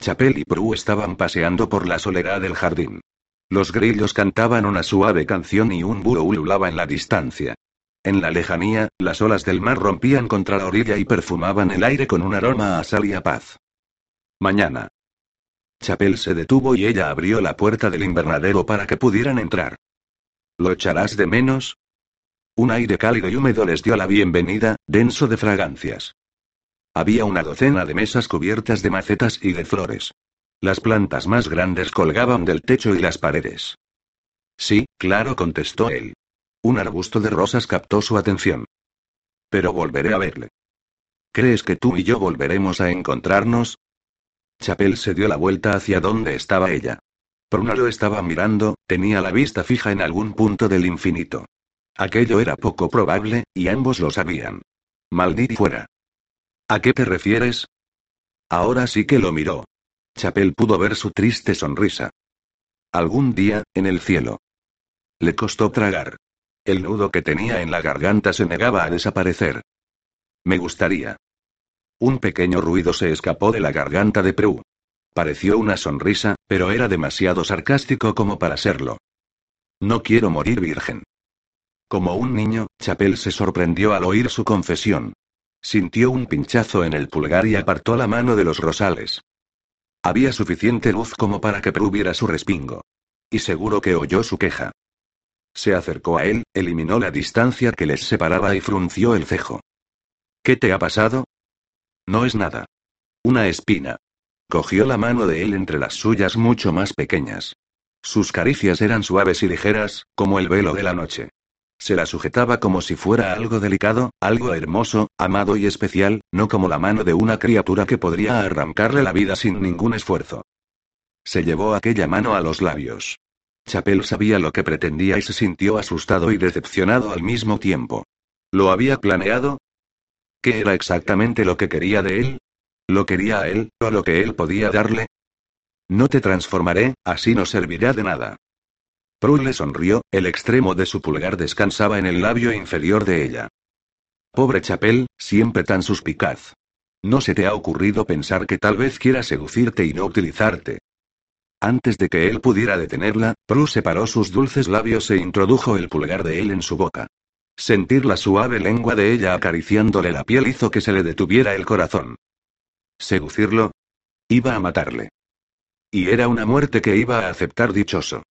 Chapel y Prue estaban paseando por la soledad del jardín. Los grillos cantaban una suave canción y un búho ululaba en la distancia. En la lejanía, las olas del mar rompían contra la orilla y perfumaban el aire con un aroma a sal y a paz. Mañana. Chapel se detuvo y ella abrió la puerta del invernadero para que pudieran entrar. ¿Lo echarás de menos? Un aire cálido y húmedo les dio la bienvenida, denso de fragancias. Había una docena de mesas cubiertas de macetas y de flores. Las plantas más grandes colgaban del techo y las paredes. Sí, claro, contestó él. Un arbusto de rosas captó su atención. Pero volveré a verle. ¿Crees que tú y yo volveremos a encontrarnos? Chapel se dio la vuelta hacia donde estaba ella. Pruna lo estaba mirando, tenía la vista fija en algún punto del infinito. Aquello era poco probable, y ambos lo sabían. Maldito fuera. ¿A qué te refieres? Ahora sí que lo miró. Chapel pudo ver su triste sonrisa. Algún día, en el cielo. Le costó tragar. El nudo que tenía en la garganta se negaba a desaparecer. Me gustaría. Un pequeño ruido se escapó de la garganta de Prue. Pareció una sonrisa, pero era demasiado sarcástico como para serlo. No quiero morir virgen. Como un niño, Chapel se sorprendió al oír su confesión. Sintió un pinchazo en el pulgar y apartó la mano de los rosales. Había suficiente luz como para que Prue viera su respingo. Y seguro que oyó su queja. Se acercó a él, eliminó la distancia que les separaba y frunció el cejo. ¿Qué te ha pasado? No es nada. Una espina. Cogió la mano de él entre las suyas mucho más pequeñas. Sus caricias eran suaves y ligeras, como el velo de la noche. Se la sujetaba como si fuera algo delicado, algo hermoso, amado y especial, no como la mano de una criatura que podría arrancarle la vida sin ningún esfuerzo. Se llevó aquella mano a los labios. Chapel sabía lo que pretendía y se sintió asustado y decepcionado al mismo tiempo. ¿Lo había planeado? ¿Qué era exactamente lo que quería de él? ¿Lo quería a él, o lo que él podía darle? No te transformaré, así no servirá de nada. Prue le sonrió, el extremo de su pulgar descansaba en el labio inferior de ella. Pobre Chapel, siempre tan suspicaz. ¿No se te ha ocurrido pensar que tal vez quiera seducirte y no utilizarte? Antes de que él pudiera detenerla, Prue separó sus dulces labios e introdujo el pulgar de él en su boca. Sentir la suave lengua de ella acariciándole la piel hizo que se le detuviera el corazón. ¿Seducirlo? Iba a matarle. Y era una muerte que iba a aceptar dichoso.